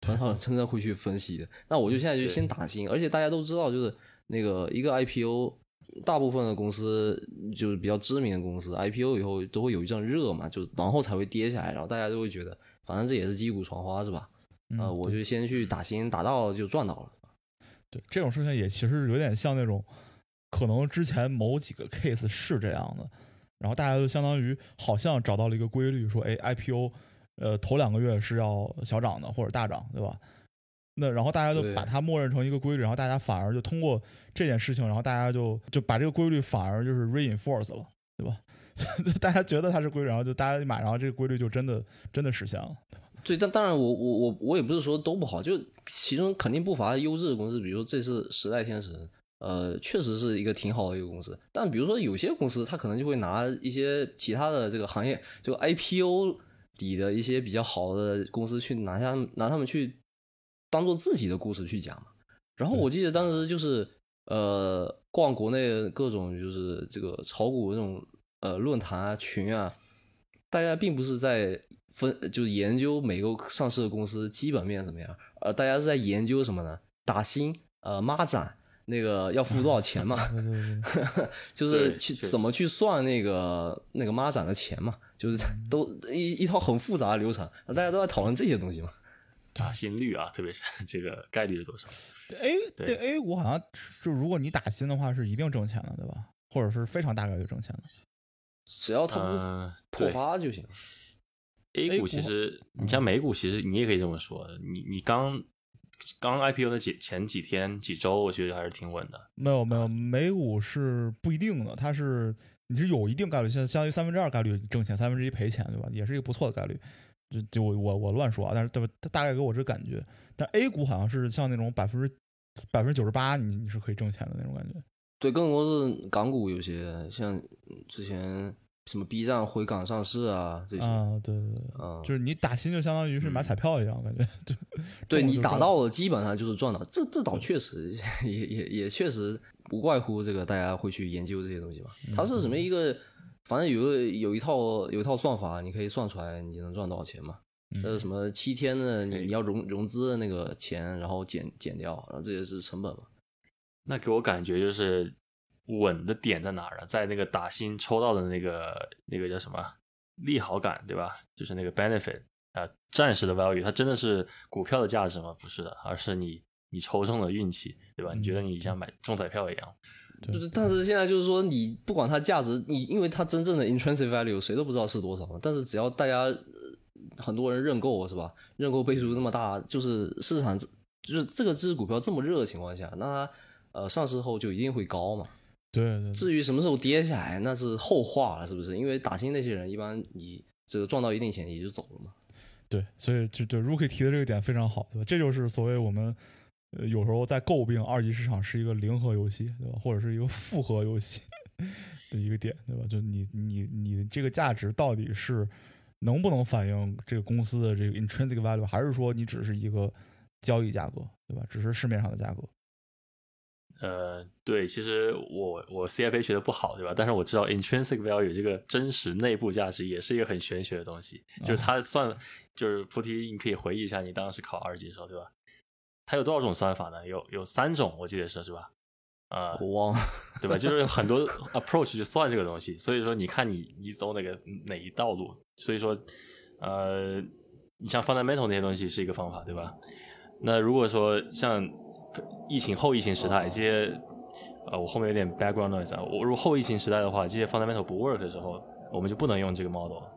很少人真正会去分析的。那我就现在就先打新，而且大家都知道，就是那个一个 I P O，大部分的公司就是比较知名的公司，I P O 以后都会有一阵热嘛，就然后才会跌下来，然后大家都会觉得。反正这也是击鼓传花是吧？呃，我就先去打新，打到就赚到了。对，这种事情也其实有点像那种，可能之前某几个 case 是这样的，然后大家就相当于好像找到了一个规律，说，哎，IPO，呃，头两个月是要小涨的或者大涨，对吧？那然后大家就把它默认成一个规律，然后大家反而就通过这件事情，然后大家就就把这个规律反而就是 reinforce 了，对吧？大家觉得它是规律，然后就大家买，然后这个规律就真的真的实现了。对，但当然，我我我我也不是说都不好，就其中肯定不乏优质的公司，比如说这次时代天使，呃，确实是一个挺好的一个公司。但比如说有些公司，它可能就会拿一些其他的这个行业，就 IPO 底的一些比较好的公司去拿下，拿他们去当做自己的故事去讲。然后我记得当时就是呃，逛国内各种就是这个炒股那种。呃，论坛啊，群啊，大家并不是在分，就是研究每个上市的公司基本面怎么样，呃，大家是在研究什么呢？打新，呃，孖展，那个要付多少钱嘛？就是去怎么去算那个那个孖展的钱嘛？就是都一一套很复杂的流程，大家都在讨论这些东西嘛？打新率啊，特别是这个概率是多少？A 对 A 股好像就如果你打新的话，是一定挣钱的，对吧？或者是非常大概率挣钱的。只要它不破发就行。A 股其实，你像美股，其实你也可以这么说。你你刚刚 IPO 的几前几天几周，我觉得还是挺稳的。没有没有，美股是不一定的，它是你是有一定概率，现在相当于三分之二概率挣钱，三分之一赔钱，对吧？也是一个不错的概率。就就我我乱说啊，但是对吧？大概给我这感觉。但 A 股好像是像那种百分之百分之九十八，你你是可以挣钱的那种感觉。对，更多是港股有些像之前。什么 B 站回港上市啊？这些啊，对对对，嗯，就是你打新就相当于是买彩票一样，感觉 对。对你打到了，基本上就是赚到。这这倒确实也也也确实不怪乎这个大家会去研究这些东西嘛。它是什么一个反正有个有一套有一套算法，你可以算出来你能赚多少钱嘛。嗯这是什么七天的你你要融融资的那个钱，然后减减掉，然后这些是成本嘛。那给我感觉就是稳的点在哪儿啊？在那个打新抽到的那个那个叫什么利好感，对吧？就是那个 benefit 啊、暂时的 value，它真的是股票的价值吗？不是的，而是你你抽中了运气，对吧？你觉得你像买中彩票一样，就是，但是现在就是说，你不管它价值，你因为它真正的 intrinsic value 谁都不知道是多少嘛。但是只要大家、呃很多人认购是吧？认购倍数那么大，就是市场就是这个只股票这么热的情况下，那它呃上市后就一定会高嘛。对对对，至于什么时候跌下来，那是后话了，是不是？因为打新那些人一般你这个赚到一定钱也就走了嘛。对，所以就对 Rookie 提的这个点非常好，对吧？这就是所谓我们呃有时候在诟病二级市场是一个零和游戏，对吧？或者是一个复合游戏 的一个点，对吧？就你你你这个价值到底是能不能反映这个公司的这个 intrinsic value，还是说你只是一个交易价格，对吧？只是市面上的价格。呃，对，其实我我 CFA 学的不好，对吧？但是我知道 intrinsic value 这个真实内部价值也是一个很玄学的东西，就是它算，就是菩提，你可以回忆一下你当时考二级的时候，对吧？它有多少种算法呢？有有三种，我记得是是吧？啊、我忘了，对吧？就是有很多 approach 去算这个东西，所以说你看你你走哪个哪一道路，所以说呃，你像 fundamental 那些东西是一个方法，对吧？那如果说像疫情后疫情时代这些，呃，我后面有点 background noise 啊，我如果后疫情时代的话，这些 fundamental 不 work 的时候，我们就不能用这个 model 了。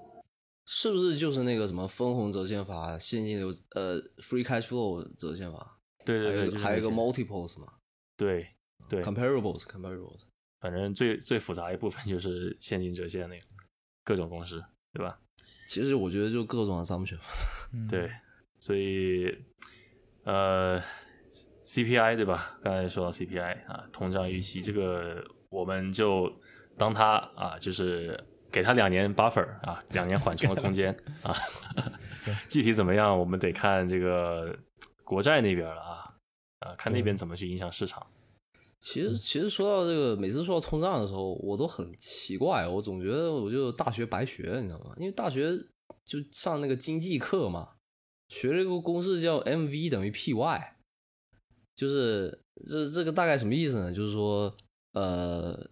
是不是就是那个什么分红折现法、现金流呃 free cash flow 折现法？对对对，还有还有一个 multiples 嘛对对，，comparables comparables。反正最最复杂一部分就是现金折现那个各种公式，对吧？其实我觉得就各种 assumption。嗯，对，所以呃，CPI 对吧？刚才说到 CPI 啊，通胀预期这个，我们就当它啊，就是给它两年 buffer 啊，两年缓冲的空间啊。具体怎么样，我们得看这个国债那边了啊啊，看那边怎么去影响市场。其实其实说到这个，每次说到通胀的时候，我都很奇怪，我总觉得我就大学白学，你知道吗？因为大学就上那个经济课嘛，学了一个公式叫 MV 等于 PY，就是这这个大概什么意思呢？就是说，呃，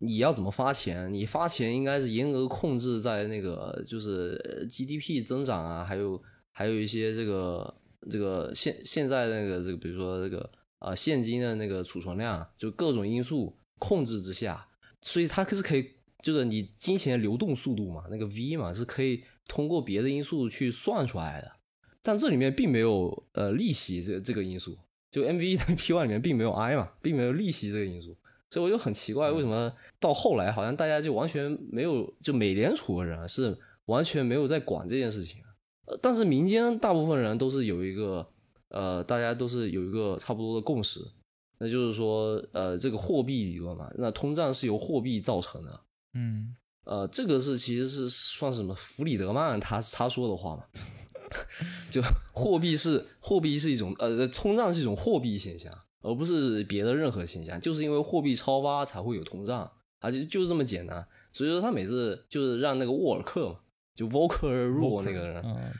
你要怎么发钱？你发钱应该是严格控制在那个就是 GDP 增长啊，还有还有一些这个这个现现在那个这个比如说这个啊、现金的那个储存量，就各种因素控制之下，所以它是可以就是你金钱流动速度嘛，那个 V 嘛是可以通过别的因素去算出来的，但这里面并没有呃利息这这个因素，就 MV 等于 PY 里面并没有 I 嘛，并没有利息这个因素。所以我就很奇怪，为什么到后来好像大家就完全没有，就美联储的人啊是完全没有在管这件事情，呃，但是民间大部分人都是有一个，呃，大家都是有一个差不多的共识，那就是说，呃，这个货币理论嘛，那通胀是由货币造成的，嗯，呃，这个是其实是算是什么？弗里德曼他他说的话嘛，就货币是货币是一种呃，通胀是一种货币现象，而不是别的任何现象，就是因为货币超发才会有通胀，啊，就就是这么简单。所以说他每次就是让那个沃尔克嘛，就 Volcker Rule 那个人，呃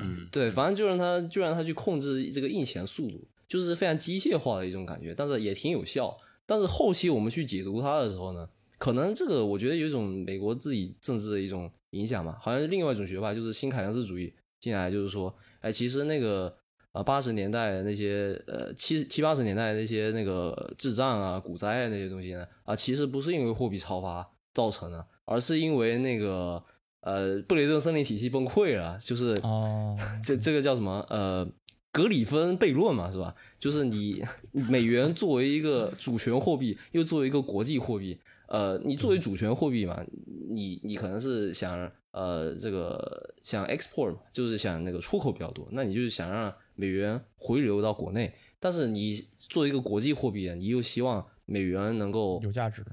嗯，对，反正就让他就让他去控制这个印钱速度，就是非常机械化的一种感觉，但是也挺有效。但是后期我们去解读它的时候呢，可能这个我觉得有一种美国自己政治的一种影响嘛，好像是另外一种学派，就是新凯恩斯主义进来，就是说，哎，其实那个啊八十年代那些呃七七八十年代那些那个滞胀啊、股灾啊那些东西呢，啊，其实不是因为货币超发造成的，而是因为那个呃布雷顿森林体系崩溃了，就是哦，这这个叫什么？呃，格里芬悖论嘛，是吧？就是你美元作为一个主权货币，又作为一个国际货币，呃，你作为主权货币嘛，你你可能是想呃这个想 export 嘛，就是想那个出口比较多，那你就是想让美元回流到国内，但是你作为一个国际货币，你又希望美元能够有价值，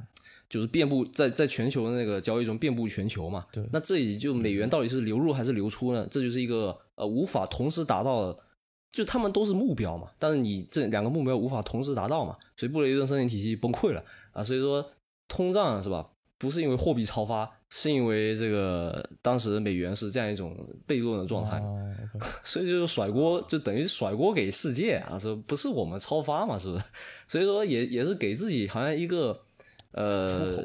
就是遍布在在全球的那个交易中遍布全球嘛。对那这里就美元到底是流入还是流出呢？这就是一个呃无法同时达到的，就他们都是目标嘛，但是你这两个目标无法同时达到嘛，所以布雷顿森林体系崩溃了啊。所以说通胀是吧？不是因为货币超发，是因为这个当时美元是这样一种悖论的状态，所以就是甩锅，就等于甩锅给世界啊，说不是我们超发嘛，是不是？所以说也也是给自己好像一个呃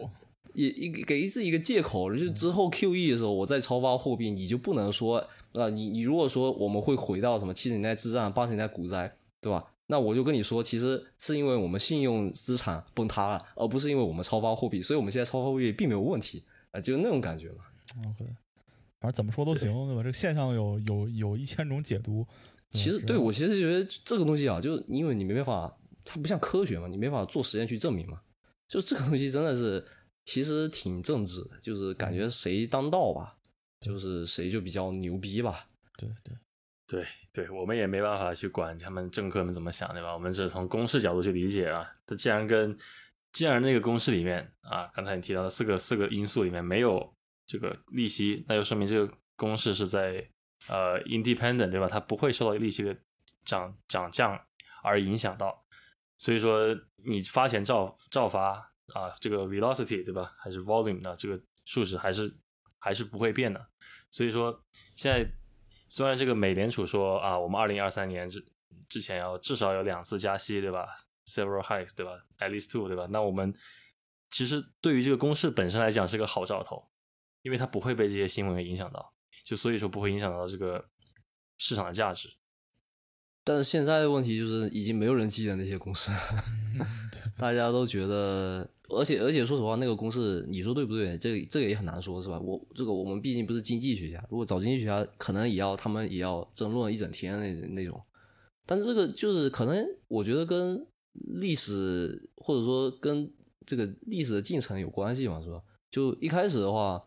也一个给自己一个借口，就之后 QE 的时候，我再超发货币，你就不能说啊、你你如果说我们会回到什么七十年代之战、八十年代股灾，对吧？那我就跟你说，其实是因为我们信用资产崩塌了，而不是因为我们超发货币，所以我们现在超发货币并没有问题啊、就是那种感觉嘛。OK，反正怎么说都行，对吧？这个现象有有有一千种解读。其实对我其实觉得这个东西啊，就是因为你没办法，它不像科学嘛，你没法做实验去证明嘛。就这个东西真的是其实挺政治的，就是感觉谁当道吧，就是谁就比较牛逼吧。对对，对对，我们也没办法去管他们政客们怎么想，对吧？我们只是从公式角度去理解啊。它既然跟既然那个公式里面啊，刚才你提到的四个四个因素里面没有这个利息，那就说明这个公式是在呃 independent，对吧？它不会受到利息的涨涨降而影响到。所以说，你发钱照照发啊，这个 velocity 对吧？还是 volume 的？这个数值还是还是不会变的。所以说，现在虽然这个美联储说啊，我们二零二三年之之前要至少有两次加息，对吧？Several hikes，对吧？At least two，对吧？那我们其实对于这个公式本身来讲是个好兆头，因为它不会被这些新闻给影响到，就所以说不会影响到这个市场的价值。但是现在的问题就是，已经没有人记得那些公式，大家都觉得，而且而且说实话，那个公式你说对不对？这个这个也很难说，是吧？我这个我们毕竟不是经济学家，如果找经济学家，可能也要他们也要争论一整天那那种。但是这个就是可能，我觉得跟历史或者说跟这个历史的进程有关系嘛，是吧？就一开始的话，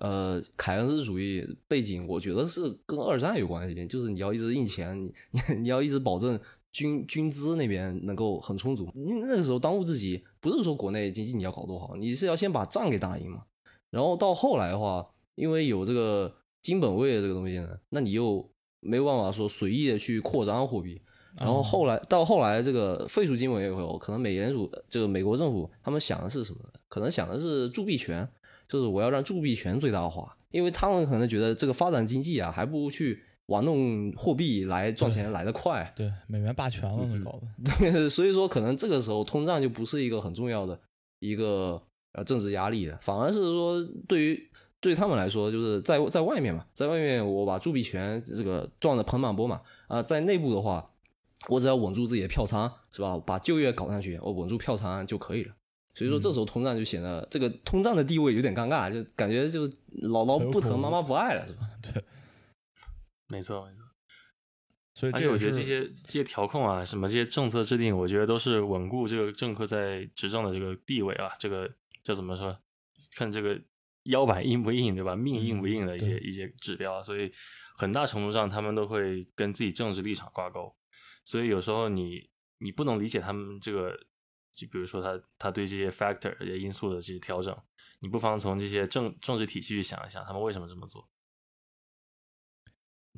呃，凯恩斯主义背景，我觉得是跟二战有关系，就是你要一直印钱，你你 你要一直保证军军资那边能够很充足。你那个时候当务之急不是说国内经济你要搞多好，你是要先把仗给打赢嘛。然后到后来的话，因为有这个金本位的这个东西呢，那你又没有办法说随意的去扩张货币。然后后来到后来，这个废除金本位以后，可能美联储这个美国政府他们想的是什么呢？可能想的是铸币权，就是我要让铸币权最大化，因为他们可能觉得这个发展经济啊，还不如去玩弄货币来赚钱来得快。对，美元霸权了，搞的。所以说，可能这个时候通胀就不是一个很重要的一个呃政治压力了，反而是说对于对他们来说，就是在在外面嘛，在外面我把铸币权这个赚的盆满钵满啊、在内部的话，我只要稳住自己的票仓，是吧？把就业搞上去，我稳住票仓就可以了。所以说，这时候通胀就显得这个通胀的地位有点尴尬，就感觉就姥姥不疼，妈妈不爱了，是吧？对，没错，没错。所以而且我觉得这些这些调控啊，什么这些政策制定，我觉得都是稳固这个政客在执政的这个地位啊，这个叫怎么说？看这个腰板硬不硬，对吧？命硬不硬的一些、对一些指标啊，所以很大程度上他们都会跟自己政治立场挂钩。所以有时候你你不能理解他们这个，就比如说他他对这些 factor 这些因素的这些调整，你不妨从这些政政治体系去想一想，他们为什么这么做。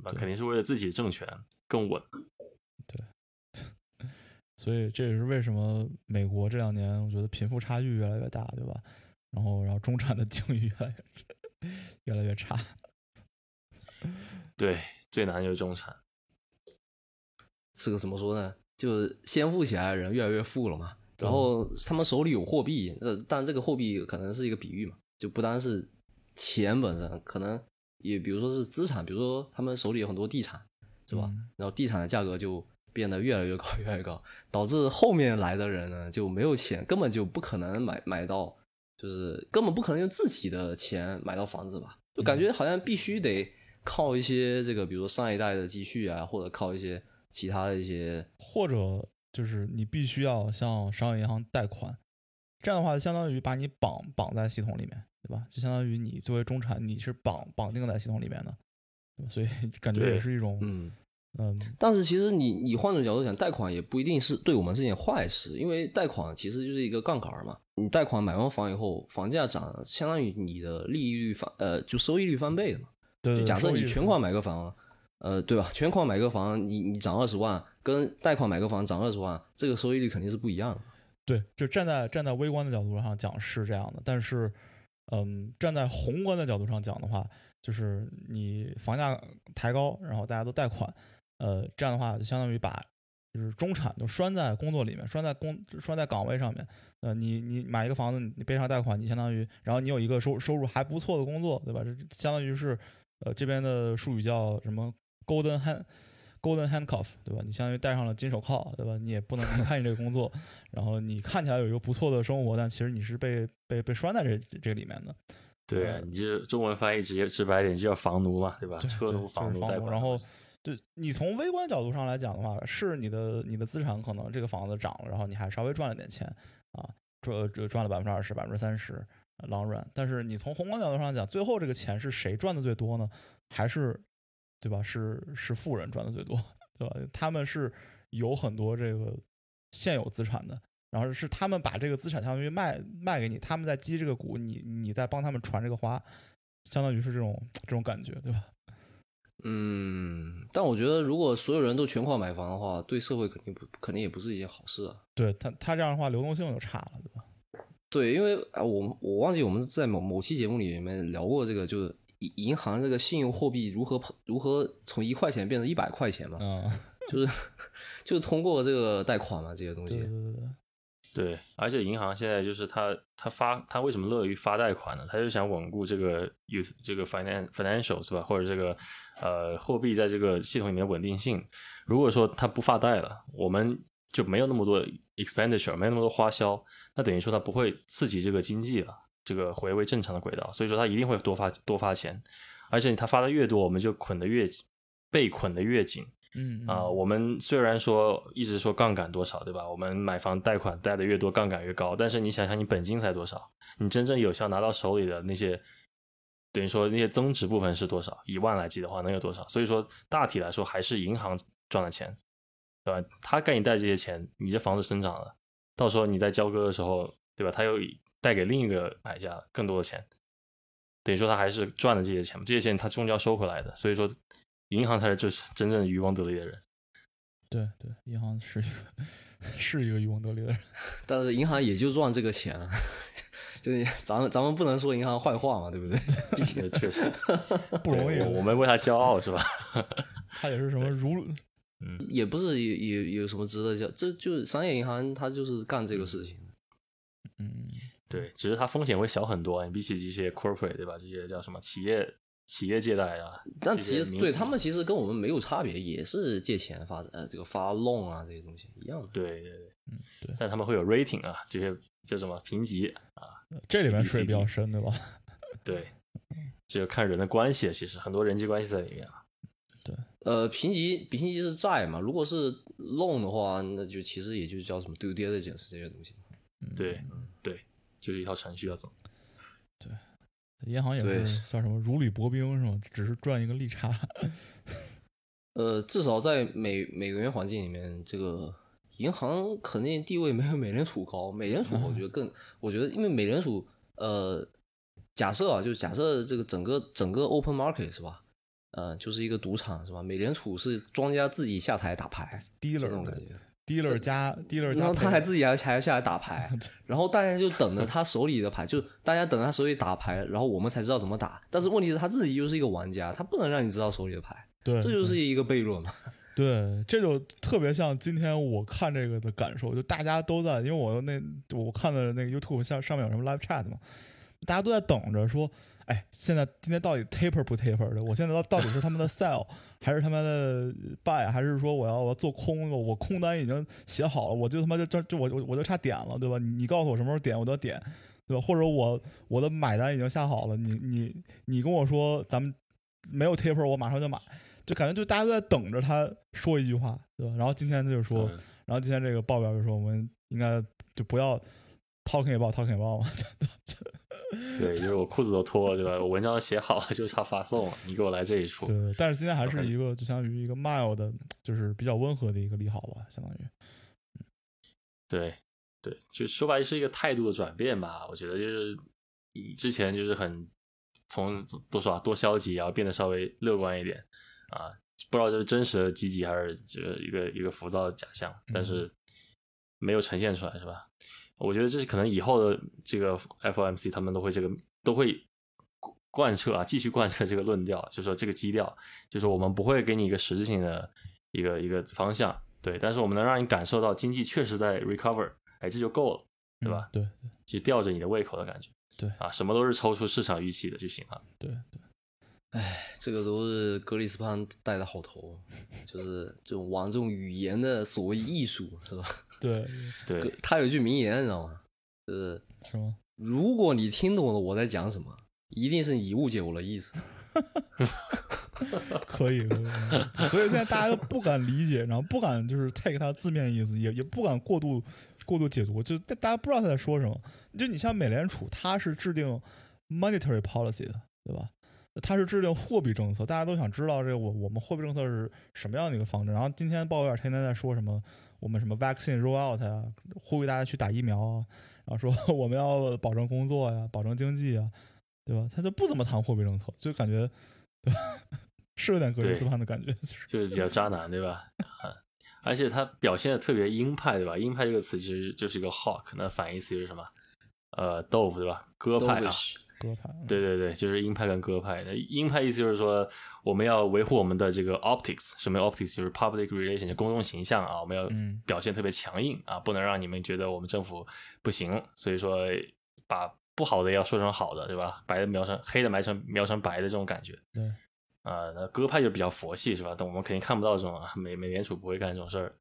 那肯定是为了自己的政权更稳。对 所以这也是为什么美国这两年我觉得贫富差距越来越大，对吧？然后，然后中产的境遇越来越 越来越差。对，最难就是中产。这个怎么说呢？就是先富起来的人越来越富了嘛，然后他们手里有货币，这但这个货币可能是一个比喻嘛，就不单是钱本身，可能也比如说是资产，比如说他们手里有很多地产，是吧？嗯然后地产的价格就变得越来越高，越来越高，导致后面来的人呢就没有钱，根本就不可能买买到，就是根本不可能用自己的钱买到房子吧？就感觉好像必须得靠一些这个，比如说上一代的积蓄啊，或者靠一些其他的一些或者就是你必须要向商业银行贷款，这样的话就相当于把你绑绑在系统里面，对吧？就相当于你作为中产，你是绑绑定在系统里面的，对吧所以 感觉也是一种嗯。嗯但是其实你你换种角度想，贷款也不一定是对我们是件坏事，因为贷款其实就是一个杠杆嘛。你贷款买完房以后，房价涨了，相当于你的利率翻呃就收益率翻倍了嘛。对，就假设你全款买个房，呃，对吧？全款买个房，你你涨二十万，跟贷款买个房涨二十万，这个收益率肯定是不一样的。对，就站在站在微观的角度上讲是这样的，但是嗯，站在宏观的角度上讲的话，就是你房价抬高，然后大家都贷款，呃，这样的话就相当于把就是中产都拴在工作里面，拴在工拴在岗位上面。呃，你你买一个房子，你背上贷款，你相当于，然后你有一个收收入还不错的工作，对吧？这相当于是，呃，这边的术语叫什么 “golden hand”。Golden handcuff，对吧？你相当于戴上了金手铐，对吧？你也不能离开你这个工作，然后你看起来有一个不错的生活，但其实你是被被被拴在这这里面的。对啊，你这中文翻译直接直白点，就叫房奴嘛，对吧？车奴、房奴、贷款。然后，对你从微观角度上来讲的话，是你的你的资产可能这个房子涨了，然后你还稍微赚了点钱啊，赚赚了百分之二十、百分之三十，long run。但是你从宏观角度上讲，最后这个钱是谁赚的最多呢？还是？对吧？是是富人赚的最多，对吧？他们是有很多这个现有资产的，然后是他们把这个资产相当于卖卖给你，他们在积这个股，你你在帮他们传这个花，相当于是这种这种感觉，对吧？嗯，但我觉得如果所有人都全款买房的话，对社会肯定不肯定也不是一件好事啊。对他他这样的话，流动性就差了，对吧？对，因为啊，我我忘记我们在某某期节目里面聊过这个，就是。银银行这个信用货币如何如何从一块钱变成一百块钱嘛？嗯，就是 就是通过这个贷款嘛，这些东西。对对对。对，而且银行现在就是他他发他为什么乐于发贷款呢？他就想稳固这个有这个 financial financial 是吧？或者这个呃货币在这个系统里面的稳定性。如果说他不发贷了，我们就没有那么多 expenditure，没有那么多花销，那等于说他不会刺激这个经济了。这个回归正常的轨道，所以说他一定会多发多发钱，而且他发的越多，我们就捆的越紧，被捆的越紧。嗯啊，我们虽然说一直说杠杆多少，对吧？我们买房贷款贷的越多，杠杆越高。但是你想想，你本金才多少？你真正有效拿到手里的那些，等于说那些增值部分是多少？以万来计的话，能有多少？所以说大体来说，还是银行赚的钱，对吧？他给你贷这些钱，你这房子增长了，到时候你在交割的时候，对吧？他又贷给另一个买家更多的钱，等于说他还是赚了这些钱这些钱他终究要收回来的，所以说银行才是就是真正渔翁得利的人。对对，银行是一个 是一个渔翁得利的人，但是银行也就赚这个钱，就是咱们咱们不能说银行坏话嘛，对不对？毕竟确实不容易，我们为他骄傲是吧？他也是什么如嗯，也不是有有有什么值得骄，这就是商业银行，他就是干这个事情。嗯。对，只是它风险会小很多，你比起这些 corporate 对吧？这些叫什么企业企业借贷啊？但其实对他们其实跟我们没有差别，也是借钱发呃这个发 loan 啊这些东西一样的。对对对，嗯对。但他们会有 rating 啊，这些叫什么评级啊？这里面水比较深，对吧？对，这就看人的关系，其实很多人际关系在里面啊。对，呃，评级评级是债嘛，如果是 loan 的话，那就其实也就叫什么 due diligence 这些东西。对对。就是一套程序要走，对，银行也是算什么如履薄冰是吗？只是赚一个利差。呃，至少在美美元环境里面，这个银行肯定地位没有美联储高。美联储我觉得更，我觉得因为美联储，呃，假设啊，就假设这个整个整个 open market 是吧？呃，就是一个赌场是吧？美联储是庄家自己下台打牌，低了那种感觉。Dealer 加 dealer，然后他还自己还还要下来打牌，然后大家就等着他手里的牌，就大家等着他手里打牌，然后我们才知道怎么打。但是问题是他自己又是一个玩家，他不能让你知道手里的牌，对，这就是一个悖论嘛。对，这就特别像今天我看这个的感受，就大家都在，因为我那我看的那个 YouTube 上上面有什么 live chat 嘛，大家都在等着说。哎，现在今天到底 taper 不 taper 的？我现在到到底是他们的 sell 还是他妈的 buy，还是说我要我要做空？我空单已经写好了，我就他妈就就就我我我就差点了，对吧？你告诉我什么时候点，我都点，对吧？或者我我的买单已经下好了，你你你跟我说咱们没有 taper，我马上就买，就感觉就大家都在等着他说一句话，对吧？然后今天他就说，然后今天这个报表就说我们应该就不要 talking about talking about 嘛。对，就是我裤子都脱了，对吧？我文章写好了，就差发送了。你给我来这一出。对，但是今天还是一个，就相当于一个 mild 的，就是比较温和的一个利好吧，相当于。对，对，就说白了是一个态度的转变吧。我觉得就是之前就是很从多少多消极，然后变得稍微乐观一点啊。不知道这是真实的积极，还是这个一个一个浮躁的假象，但是没有呈现出来，是吧？我觉得这是可能以后的这个 FOMC 他们都会这个都会贯彻啊，继续贯彻这个论调，就说这个基调，就是我们不会给你一个实质性的一个一个方向，对，但是我们能让你感受到经济确实在 recover，哎，这就够了，对吧？对就吊着你的胃口的感觉，对啊，什么都是超出市场预期的就行了。对对，这个都是格里斯潘带的好头，就是这种玩这种语言的所谓艺术，是吧？对 对，他有一句名言，你知道吗？就是是吗？如果你听懂了我在讲什么，一定是你误解我的意思。可以，可以所以现在大家都不敢理解，然后不敢就是 take 它字面意思，也也不敢过度过度解读，就大大家不知道他在说什么。就你像美联储，它是制定 monetary policy 的，对吧？它是制定货币政策，大家都想知道这个我我们货币政策是什么样的一个方针。然后今天鲍威尔天天在说什么，我们什么 vaccine roll out 呀，呼吁大家去打疫苗啊，然后说我们要保证工作呀，保证经济啊，对吧？他就不怎么谈货币政策，就感觉对吧？是有点格里斯潘的感觉，就是就是比较渣男，对吧？啊而且他表现的特别鹰派，对吧？鹰派这个词其实就是一个 hawk，那反义词就是什么？呃，豆腐，对吧？鸽派啊，Dovish 鸽派。嗯对对对，就是鹰派跟鸽派的。鹰派意思就是说，我们要维护我们的这个 optics，什么 optics 就是 public relation，就公众形象啊，我们要嗯表现特别强硬啊，不能让你们觉得我们政府不行。所以说，把不好的要说成好的，对吧？白的描成黑的，埋成描成白的这种感觉。对，啊，那鸽派就比较佛系，是吧？但我们肯定看不到这种啊，美美联储不会干这种事儿，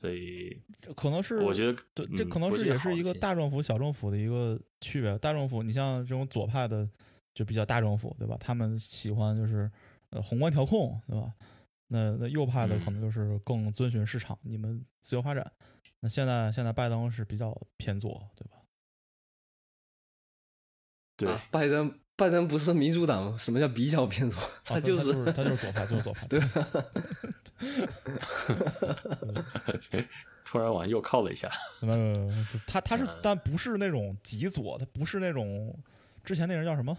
所以可能是我觉得对，这嗯可能是一个是也是一个大政府、小政府的一个区别。大政府，你像这种左派的就比较大政府，对吧？他们喜欢就是呃宏观调控，对吧？那那右派的可嗯能就是更遵循市场，你们自由发展。那现在现在拜登是比较偏左，对吧？对。啊拜登拜登不是民主党吗？什么叫比较偏左？他啊就是他他就是左派，就是左派。对，突然往右靠了一下，没有没有没有，他他是嗯但不是那种极左，他不是那种之前那人叫什么？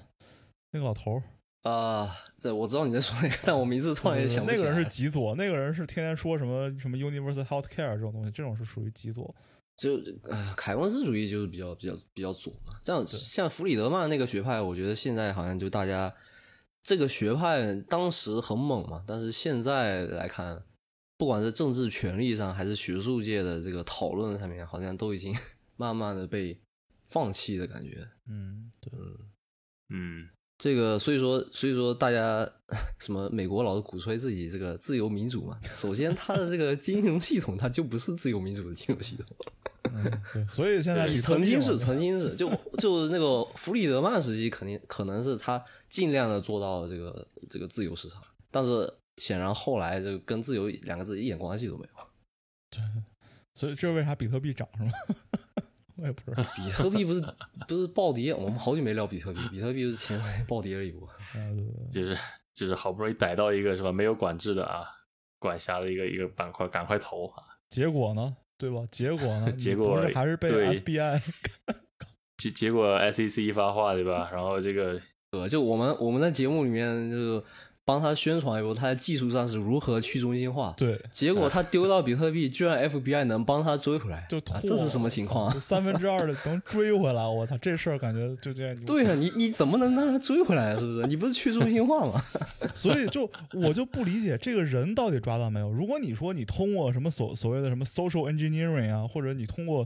那个老头儿，啊，对我知道你在说那个，但我名字突然也想不起来。那个人是极左，那个人是天天说什么什么 universal health care 这种东西，这种是属于极左。就呃，凯文斯主义就是比较比较比较左嘛。像像弗里德曼那个学派，我觉得现在好像就大家这个学派当时很猛嘛，但是现在来看，不管是政治权力上还是学术界的这个讨论上面，好像都已经 慢慢的被放弃的感觉。嗯，对，嗯，这个所以说，所以说大家什么美国老是鼓吹自己这个自由民主嘛，首先它的这个金融系统它就不是自由民主的金融系统。嗯，对，所以现在 你曾经是，曾经是，就就那个弗里德曼时期，肯定可能是他尽量的做到了这个这个自由市场，但是显然后来这个跟自由两个字一点关系都没有。对所以这是为啥比特币涨是吗？我也不知道。比特币不是 不是暴跌，我们好久没聊比特币，比特币就是前两天暴跌了一波。就是就是好不容易逮到一个是吧没有管制的啊管辖的一个一个板块，赶快投啊！结果呢？对吧？结果呢？结果是还是被 FBI 结结果 SEC 一发话对吧？然后这个呃，就我们我们在节目里面就帮他宣传一波，他在技术上是如何去中心化。对结果他丢到比特币，居然 FBI 能帮他追回来，就脱啊、这是什么情况啊？三分之二的能追回来，我操！这事儿感觉就这样。对啊，你你怎么能让他追回来？是不是？你不是去中心化吗？所以就我就不理解这个人到底抓到没有。如果你说你通过什么所所谓的什么 social engineering 啊，或者你通过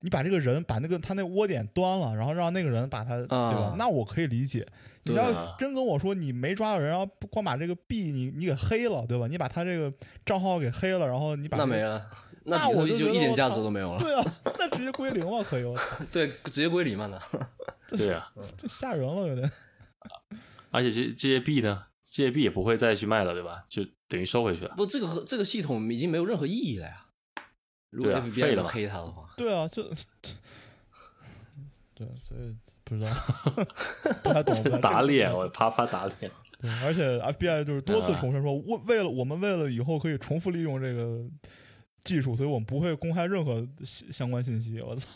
你把这个人把那个他那窝点端了，然后让那个人把他、对吧啊？那我可以理解。你要啊真跟我说你没抓到人，然后光把这个币你你给黑了，对吧？你把他这个账号给黑了，然后你把这个那没了，那我就就一点价值都没有了。对啊，那直接归零了，可以，我操，对，直接归零嘛那。对啊，这吓人了，有点。而且这这些币呢，这些币也不会再去卖了对吧？就等于收回去了。不，这个这个系统已经没有任何意义了呀。如果 FBI 能黑他的话，对啊，就对，所以不知道，不太懂，打脸，我啪啪打脸。对，而且 FBI 就是多次啊重申说，为为了我们为了以后可以重复利用这个技术，所以我们不会公开任何相相关信息。我操，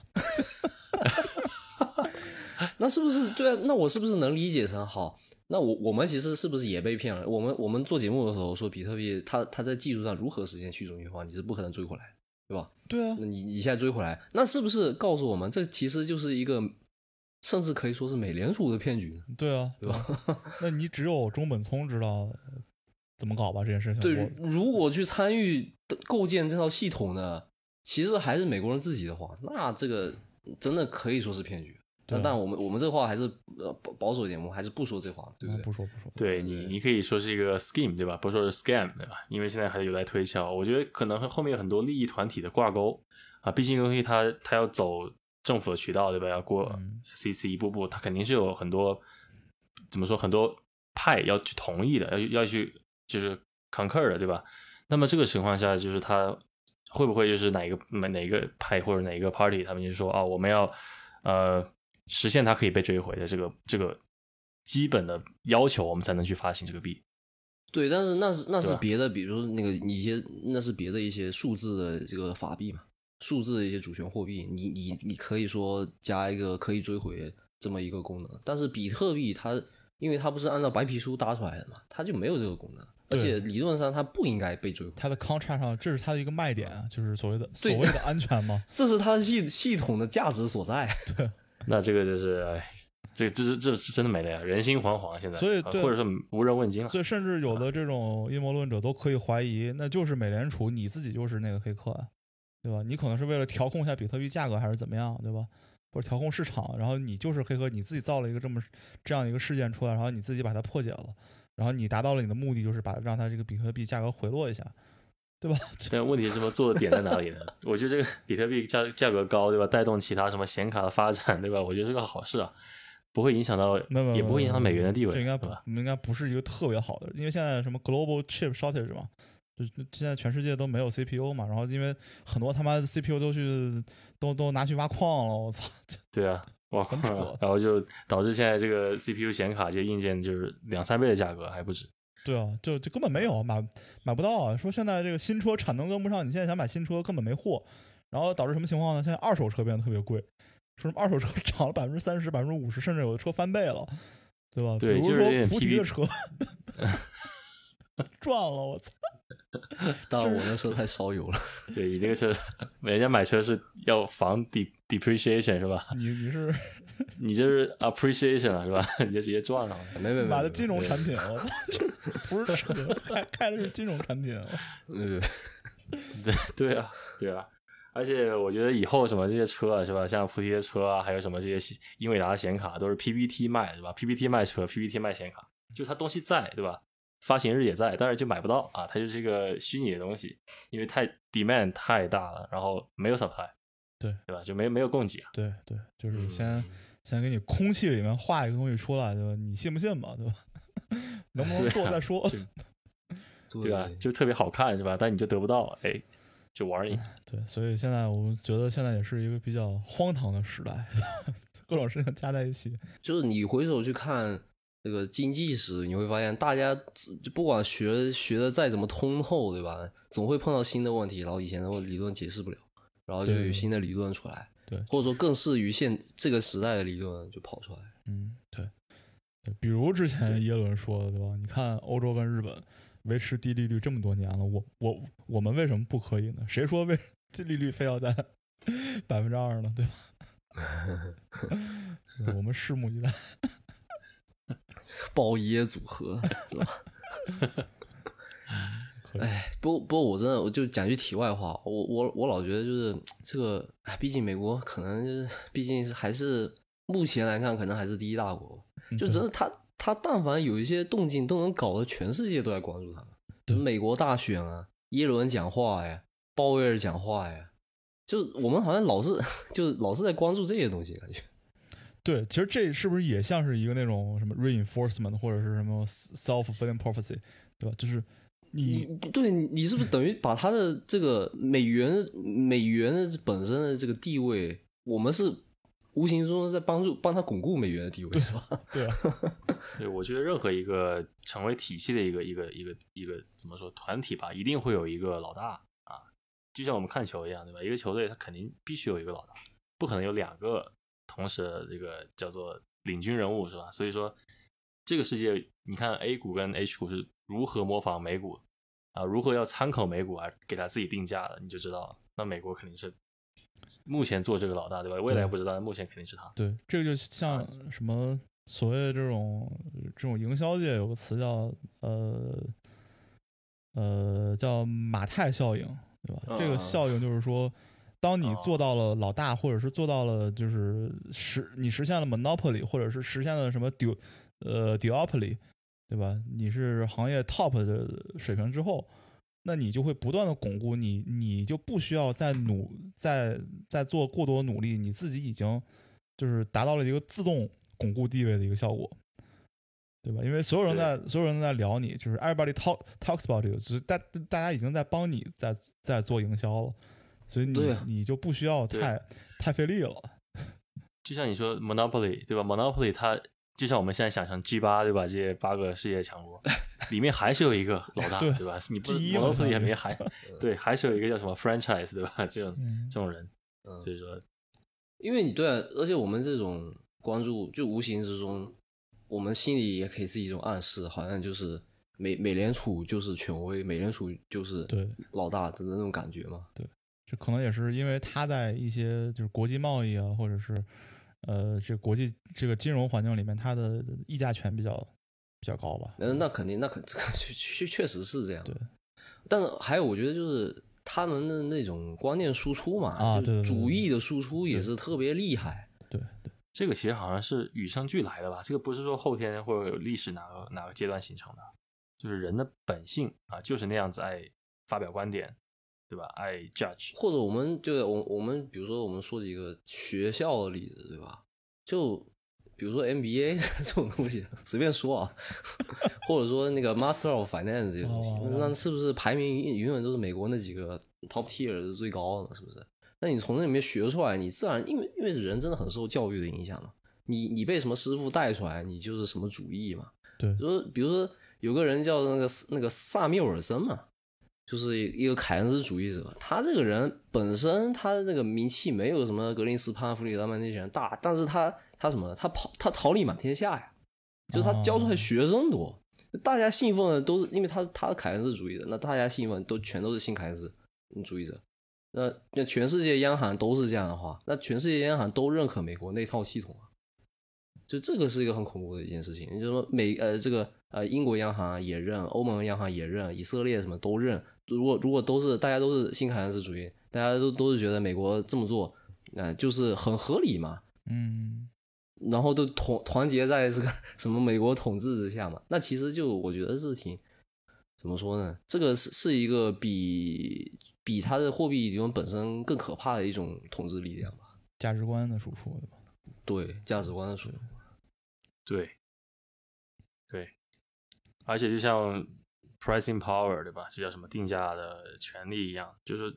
那是不是对啊？那我是不是能理解成好？那我我们其实是不是也被骗了？我们我们做节目的时候说比特币它它在技术上如何实现去中心化，你是不可能追回来。对吧？对啊，那你你现在追回来，那是不是告诉我们，这其实就是一个，甚至可以说是美联储的骗局呢？对啊，对吧？那你只有中本聪知道怎么搞吧这件事情。对，如果去参与构建这套系统呢，其实还是美国人自己的话，那这个真的可以说是骗局。但但我们我们这话还是呃保保守一点，我们还是不说这话，对不对？不说不说。对你，你可以说是一个 scheme，对吧？不说是 scam，对吧？因为现在还有待推敲。我觉得可能和后面有很多利益团体的挂钩啊，毕竟东西它它要走政府的渠道，对吧？要过 CC 一步步，它肯定是有很多怎么说很多派要去同意的，要要去就是 concur 的，对吧？那么这个情况下，就是他会不会就是哪一个哪一个派或者哪一个 party，他们就说啊，我们要呃。实现它可以被追回的这个这个基本的要求，我们才能去发行这个币。对，但是那是那是别的，比如那个你一些那是别的一些数字的这个法币嘛，数字的一些主权货币，你你你可以说加一个可以追回这么一个功能。但是比特币它因为它不是按照白皮书搭出来的嘛，它就没有这个功能，而且理论上它不应该被追回。它的 contract 上这是它的一个卖点啊，就是所谓的所谓的安全嘛，这是它系系统的价值所在。对。那这个就是，哎，这这这这真的没了呀，人心惶惶。现在，所以或者是无人问津了。所以，甚至有的这种阴谋论者都可以怀疑，那就是美联储你自己就是那个黑客啊，对吧？你可能是为了调控一下比特币价格，还是怎么样，对吧？或者调控市场，然后你就是黑客，你自己造了一个这么这样一个事件出来，然后你自己把它破解了，然后你达到了你的目的，就是把让它这个比特币价格回落一下。对吧？但问题是什么？做的点在哪里呢？我觉得这个比特币价价格高，对吧？带动其他什么显卡的发展，对吧？我觉得是个好事啊，不会影响到，也不会影响到美元的地位。这应该不，应该不是一个特别好的，因为现在什么 global chip shortage 嘛，就现在全世界都没有 CPU 嘛，然后因为很多他妈的 CPU 都去都都拿去挖矿了，我操！对啊，挖矿，然后就导致现在这个 CPU 显卡这些硬件就是两三倍的价格还不止。对啊，就就根本没有买买不到啊！说现在这个新车产能跟不上，你现在想买新车根本没货，然后导致什么情况呢？现在二手车变得特别贵，说什么二手车 涨了百分之三十、百分之五十，甚至有的车翻倍了，对吧？对，比如说菩提的车 赚了，我操！但我那车太烧油了。对你那个车，人家买车是要防 de depreciation 是吧？你你是？你这是 appreciation 了是吧？你就直接赚了，没没没，买的金融产品，我操，不是车，开开的是金融产品，嗯，对对啊，对啊，而且我觉得以后什么这些车啊，是吧？像福提的车啊，还有什么这些英伟达的显卡，都是 PPT 卖，是吧？PPT 卖车，PPT 卖显卡，就它东西在，对吧？发行日也在，但是就买不到啊，它就是一个虚拟的东西，因为太 demand 太大了，然后没有 supply，对对吧？就没没有供给啊，对对，就是先。先给你空气里面画一个东西出来，对吧？你信不信吧，对吧？能不能做再说，对吧？就特别好看，是吧？但你就得不到，哎，就玩你对，所以现在我们觉得现在也是一个比较荒唐的时代，各种事情加在一起。就是你回首去看这个经济史，你会发现，大家就不管学学的再怎么通透，对吧？总会碰到新的问题，然后以前的理论解释不了，然后就有新的理论出来。对，或者说更适于现这个时代的理论就跑出来。嗯，对，比如之前耶伦说的，对吧？你看欧洲跟日本维持低利率这么多年了，我我我们为什么不可以呢？谁说为这利率非要在百分之二呢？对吧？我们拭目以待。包耶组合是吧？哎，不不过我真的，我就讲句题外话，我我我老觉得就是这个，哎，毕竟美国可能就是，毕竟是还是目前来看，可能还是第一大国，就真的他他但凡有一些动静，都能搞得全世界都在关注他们。美国大选啊，耶伦讲话呀，鲍威尔讲话呀，就我们好像老是 就老是在关注这些东西，感觉。对，其实这是不是也像是一个那种什么 reinforcement 或者是什么 self-fulfilling prophecy，对吧？就是。你对你是不是等于把他的这个美元美元的本身的这个地位，我们是无形中在帮助帮他巩固美元的地位，是吧？对啊 对，我觉得任何一个成为体系的一个一个一个一个怎么说团体吧，一定会有一个老大啊，就像我们看球一样，对吧？一个球队他肯定必须有一个老大，不可能有两个同时这个叫做领军人物，是吧？所以说这个世界，你看 A 股跟 H 股是。如何模仿美股啊？如何要参考美股而？给他自己定价的，你就知道了。那美国肯定是目前做这个老大，对吧？未来不知道，目前肯定是他。对，这个就像什么所谓的这种这种营销界有个词叫呃呃叫马太效应，对吧？这个嗯效应就是说，当你哦做到了老大，或者是做到了就是实你实现了 monopoly，或者是实现了什么 du 呃 duopoly，对吧？你是行业 top 的水平之后，那你就会不断的巩固你，你就不需要再努再再做过多努力，你自己已经就是达到了一个自动巩固地位的一个效果，对吧？因为所有人在所有人都在聊你，就是 everybody talk talks about you，就是大大家已经在帮你在在做营销了，所以你你就不需要太太费力了。就像你说 Monopoly 对吧？Monopoly 它就像我们现在想象 G 八对吧？这些八个世界强国 里面还是有一个老大 对对吧？你不 G1 嘛 Monopoly 里面还对还是有一个叫什么 franchise 对吧？这种嗯这种人，嗯所以说因为你对啊，而且我们这种关注，就无形之中，我们心里也可以是一种暗示，好像就是美美联储就是权威，美联储就是对老大的那种感觉嘛。这可能也是因为他在一些就是国际贸易啊，或者是呃这国际这个金融环境里面，他的议价权比较比较高吧。嗯那肯定，那肯 确确确实是这样。对，但是还有，我觉得就是他们的那种观念输出嘛，啊对对对主义的输出也是特别厉害。对对，这个其实好像是与生俱来的吧？这个不是说后天或者有历史哪个哪个阶段形成的，就是人的本性啊，就是那样子爱发表观点，对吧？爱 judge。或者我们就我我们比如说我们说几个学校的例子，对吧？就比如说 MBA 这种东西，随便说啊，或者说那个 Master of Finance 这些东西，那是不是排名永远都是美国那几个 top tier 是最高的？是不是？那你从那里面学出来，你自然因为因为人真的很受教育的影响嘛。你你被什么师傅带出来，你就是什么主义嘛。对就是比如说有个人叫那个那个萨缪尔森嘛，就是一个凯恩斯主义者。他这个人本身他的那个名气没有什么格林斯潘、弗里德曼那些人大，但是他他什么？他跑他桃李满天下呀，就是他教出来学生多，大家信奉的都是因为他他是凯恩斯主义的，那大家信奉都全都是新凯恩斯主义者。那那全世界央行都是这样的话，那全世界央行都认可美国那套系统啊，就这个是一个很恐怖的一件事情。也就是说美呃这个呃英国央行也认，欧盟央行也认，以色列什么都认。如果如果都是大家都是新凯恩斯主义，大家都都是觉得美国这么做，那、就是很合理嘛。嗯，然后都团团结在这个 什么美国统治之下嘛，那其实就我觉得是挺怎么说呢？这个是是一个比比它的货币理论本身更可怕的一种统治力量吧？价值观的输出，对吧？对，价值观的输出。对，对，而且就像 pricing power 对吧？这叫什么定价的权利一样，就是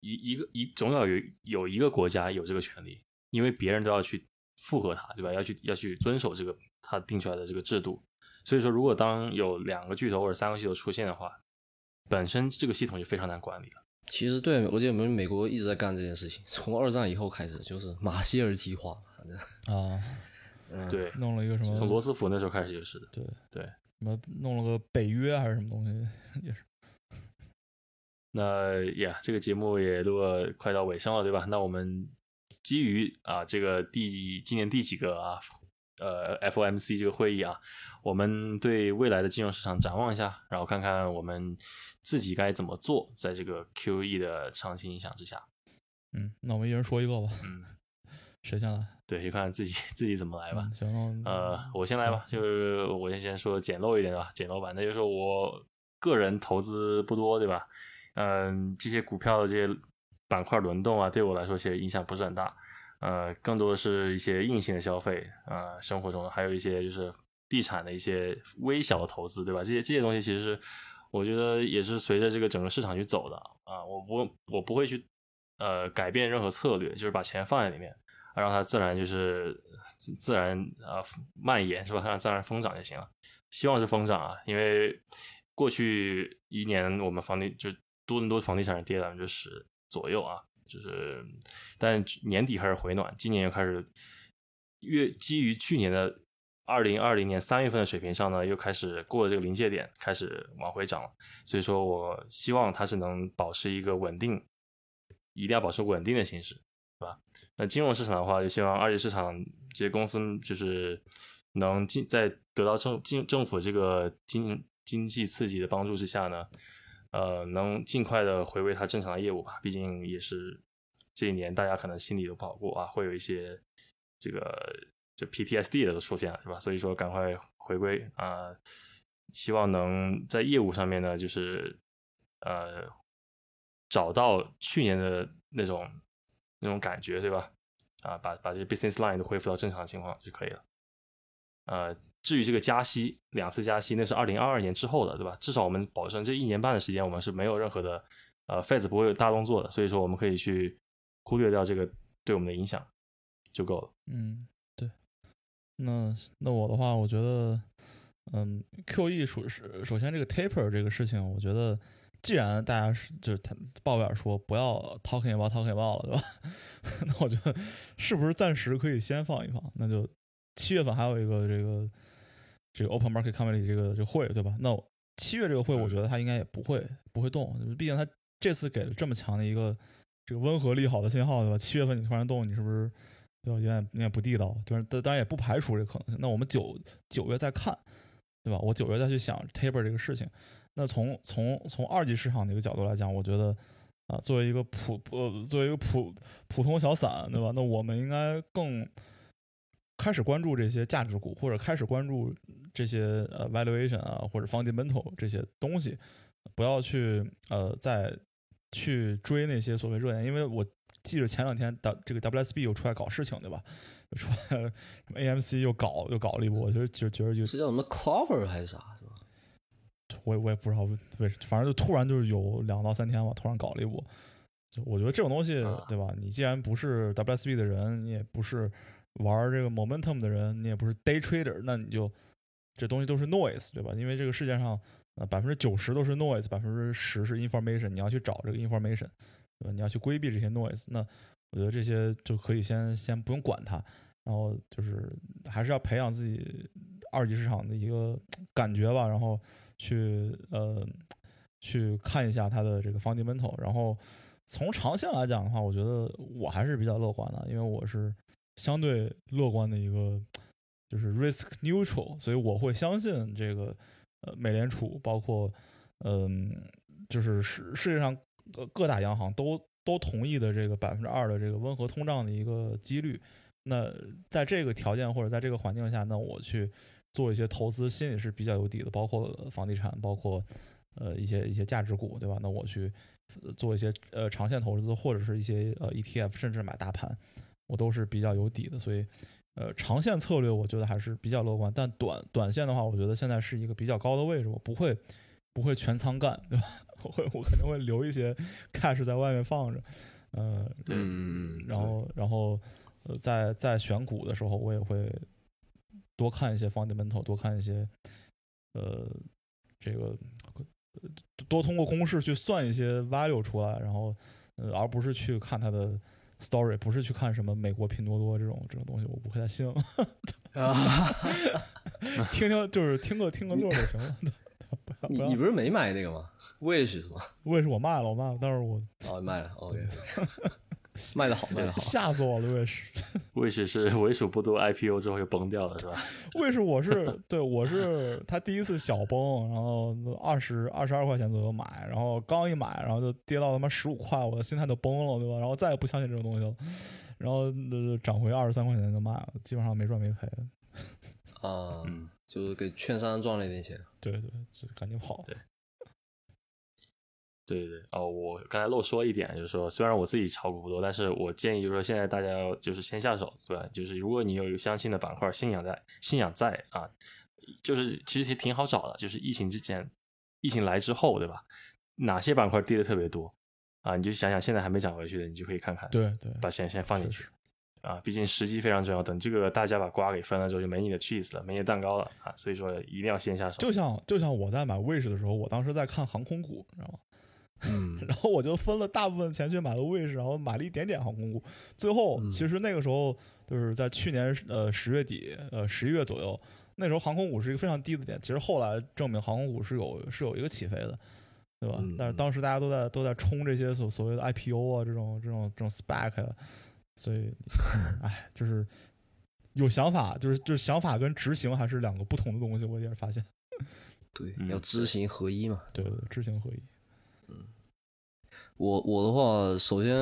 一一个一总要有有一个国家有这个权利，因为别人都要去附和它，对吧？要去要去遵守这个他定出来的这个制度。所以说，如果当有两个巨头或者三个巨头出现的话，本身这个系统就非常难管理了。其实对，我记得我们美国一直在干这件事情，从二战以后开始就是马歇尔计划，反正啊，嗯，对，弄了一个什么？从罗斯福那时候开始就是的。对对，什么弄了个北约还是什么东西，也是。那呀，这个节目也录了快到尾声了，对吧？那我们基于啊这个第今年第几个啊呃 FOMC 这个会议啊，我们对未来的金融市场展望一下，然后看看我们自己该怎么做，在这个 QE 的长期影响之下。嗯，那我们一人说一个吧，嗯，谁先来？对，就看自己 自己怎么来吧。嗯行，那呃，我先来吧，就是我先先说简陋一点的吧，简陋版，那就是我个人投资不多，对吧？嗯，这些股票的这些板块轮动啊，对我来说其实影响不是很大。呃，更多的是一些硬性的消费，呃，生活中还有一些就是地产的一些微小的投资，对吧？这些这些东西其实是我觉得也是随着这个整个市场去走的啊，我不我不会去呃改变任何策略，就是把钱放在里面，让它自然就是自自然啊、蔓延是吧？让自然疯涨就行了。希望是疯涨啊，因为过去一年我们房地就多伦多房地产跌百分之十左右啊，就是但年底开始回暖，今年又开始越基于去年的二零二零年三月份的水平上呢，又开始过了这个临界点，开始往回涨了。所以说我希望它是能保持一个稳定一定要保持稳定的形式，那金融市场的话，就希望二级市场这些公司就是能进在得到政政政府这个经经济刺激的帮助之下呢，呃，能尽快的回归它正常的业务吧。毕竟也是这一年大家可能心里都不好过啊，会有一些这个就 PTSD 的都出现了，是吧？所以说赶快回归啊，希望能在业务上面呢，就是呃找到去年的那种那种感觉，对吧？啊，把把这 business line 都恢复到正常情况就可以了。呃，至于这个加息，两次加息，那是二零二二年之后的，对吧？至少我们保证这一年半的时间，我们是没有任何的呃 Fed 不会有大动作的，所以说我们可以去忽略掉这个对我们的影响就够了。嗯，对。那那我的话，我觉得，嗯，QE 首是首先这个 taper 这个事情，我觉得既然大家是就是他抱怨说不要 talking about talking about 了，对吧？那我觉得是不是暂时可以先放一放？那就。七月份还有一个这个这个 Open Market Committee 这个这个会，对吧？那七月这个会，我觉得他应该也不会不会动，毕竟他这次给了这么强的一个这个温和利好的信号，对吧？七月份你突然动，你是不是对吧？有点有点不地道，就是当然也不排除这个可能性。那我们九九月再看，对吧？我九月再去想 Taper 这个事情。那从从从二级市场的一个角度来讲，我觉得啊，作为一个普呃作为一个普普通小散，对吧？那我们应该更。开始关注这些价值股，或者开始关注这些呃 valuation 啊，或者 fundamental 这些东西，不要去呃再去追那些所谓热点，因为我记着前两天 W 这个 WSB 又出来搞事情，对吧？又出来什么 AMC 又搞又搞了一波，我就就觉得就是叫什么 Clover 还是啥，我我也不知道为反正就突然就是有两到三天吧，突然搞了一波。就我觉得这种东西，对吧？你既然不是 WSB 的人，你也不是。玩这个 momentum 的人，你也不是 day trader，那你就这东西都是 noise，对吧？因为这个世界上呃百分之九十都是 noise，百分之十是 information，你要去找这个 information，对吧？你要去规避这些 noise，那我觉得这些就可以先先不用管它，然后就是还是要培养自己二级市场的一个感觉吧，然后去呃去看一下它的这个 fundamental，然后从长线来讲的话，我觉得我还是比较乐观的，因为我是。相对乐观的一个就是 risk neutral，所以我会相信这个呃美联储，包括嗯就是世世界上各大央行都都同意的这个百分之二的这个温和通胀的一个几率。那在这个条件或者在这个环境下，那我去做一些投资，心里是比较有底的，包括房地产，包括呃一些一些价值股，对吧？那我去做一些呃长线投资，或者是一些呃 ETF，甚至买大盘。我都是比较有底的，所以，呃，长线策略我觉得还是比较乐观。但短短线的话，我觉得现在是一个比较高的位置，我不会不会全仓干，对吧？我会我肯定会留一些 cash 在外面放着，呃，嗯，然后然后呃，在在选股的时候，我也会多看一些 fundamental，多看一些呃这个多通过公式去算一些 value 出来，然后呃，而不是去看它的。story 不是去看什么美国拼多多这种这种东西，我不太信。听听就是听个听个乐就行了。你你不是没买那个吗？Wish 是吗？Wish 我卖了，我卖了，但是我哦卖了，OK。卖的好，卖的好，吓死我了！卫士，卫士是为数不多 IPO 之后就崩掉了，是吧？卫士我是对，我是他第一次小崩，然后二十二十二块钱左右买，然后刚一买，然后就跌到他妈十五块，我的心态都崩了，对吧？然后再也不相信这种东西了，然后涨回二十三块钱就卖了，基本上没赚没赔。啊，就是给券商赚了一点钱。对对，就赶紧跑。对。对对哦，我刚才漏说一点，就是说，虽然我自己炒股不多，但是我建议就是说，现在大家要就是先下手，对吧？就是如果你有一个相信的板块，信仰在，信仰在啊，就是其实其实挺好找的，就是疫情之前，疫情来之后，对吧？哪些板块跌的特别多啊？你就想想现在还没涨回去的，你就可以看看，对对，把钱先放进去啊，毕竟时机非常重要。等这个大家把瓜给分了之后，就没你的 cheese 了，没你的蛋糕了啊！所以说一定要先下手。就像就像我在买 wish 的时候，我当时在看航空股，你知道吗？嗯，然后我就分了大部分钱去买了卫士，然后买了一点点航空股。最后其实那个时候就是在去年呃十月底呃十一月左右，那时候航空股是一个非常低的点。其实后来证明航空股是有是有一个起飞的。对吧？嗯但是当时大家都在都在冲这些所所谓的 IPO 啊，这种这种这种 spec，啊所以，哎，就是有想法，就是就是想法跟执行还是两个不同的东西，我也是发现。对，嗯要知行合一嘛。对对对，知行合一。我我的话，首先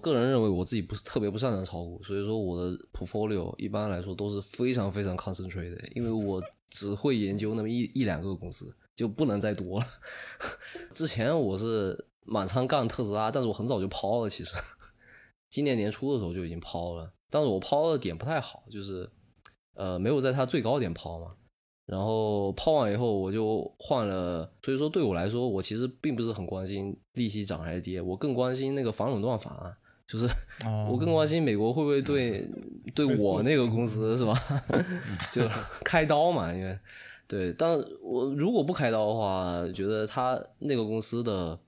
个人认为我自己不是特别不擅长炒股，所以说我的 portfolio 一般来说都是非常非常 concentrated，因为我只会研究那么一一两个公司，就不能再多了。之前我是满仓干特斯拉，但是我很早就抛了，其实 今年年初的时候就已经抛了，但是我抛的点不太好，就是呃没有在它最高点抛嘛。然后抛完以后，我就换了。所以说，对我来说，我其实并不是很关心利息涨还是跌，我更关心那个反垄断法案，就是啊，我更关心美国会不会对对我那个公司是吧，就开刀嘛？因为对，但我如果不开刀的话，觉得他那个公司的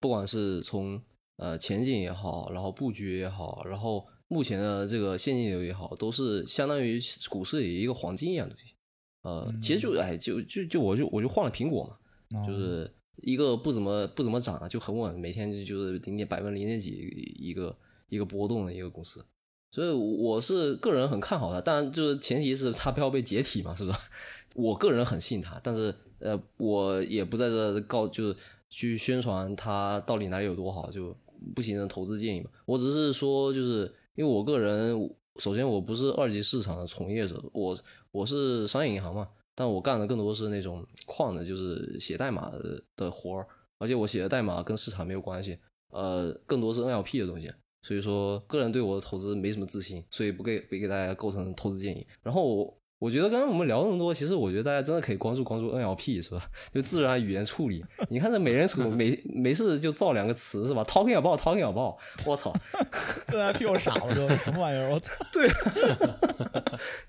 不管是从呃前景也好，然后布局也好，然后目前的这个现金流也好，都是相当于股市里一个黄金一样的东西。呃，其实就哎，就就就我就我就换了苹果嘛，啊就是一个不怎么不怎么涨，就很稳，每天就就是零点百分之零点几一个一个波动的一个公司，所以我是个人很看好它，当然就是前提是它不要被解体嘛，是不是？我个人很信它，但是呃，我也不在这告就是去宣传它到底哪里有多好，就不形成投资建议嘛。我只是说，就是因为我个人，首先我不是二级市场的从业者，我我是商业银行嘛，但我干的更多是那种矿的，就是写代码的活儿，而且我写的代码跟市场没有关系，呃，更多是 NLP 的东西，所以说个人对我的投资没什么自信，所以不给不给大家构成投资建议。然后我觉得刚刚我们聊那么多，其实我觉得大家真的可以关注关注 NLP 是吧？就自然语言处理，你看这美联储没没事就造两个词是吧？Talking about talking about，我操！NLP 我傻了，这什么玩意儿？我操！对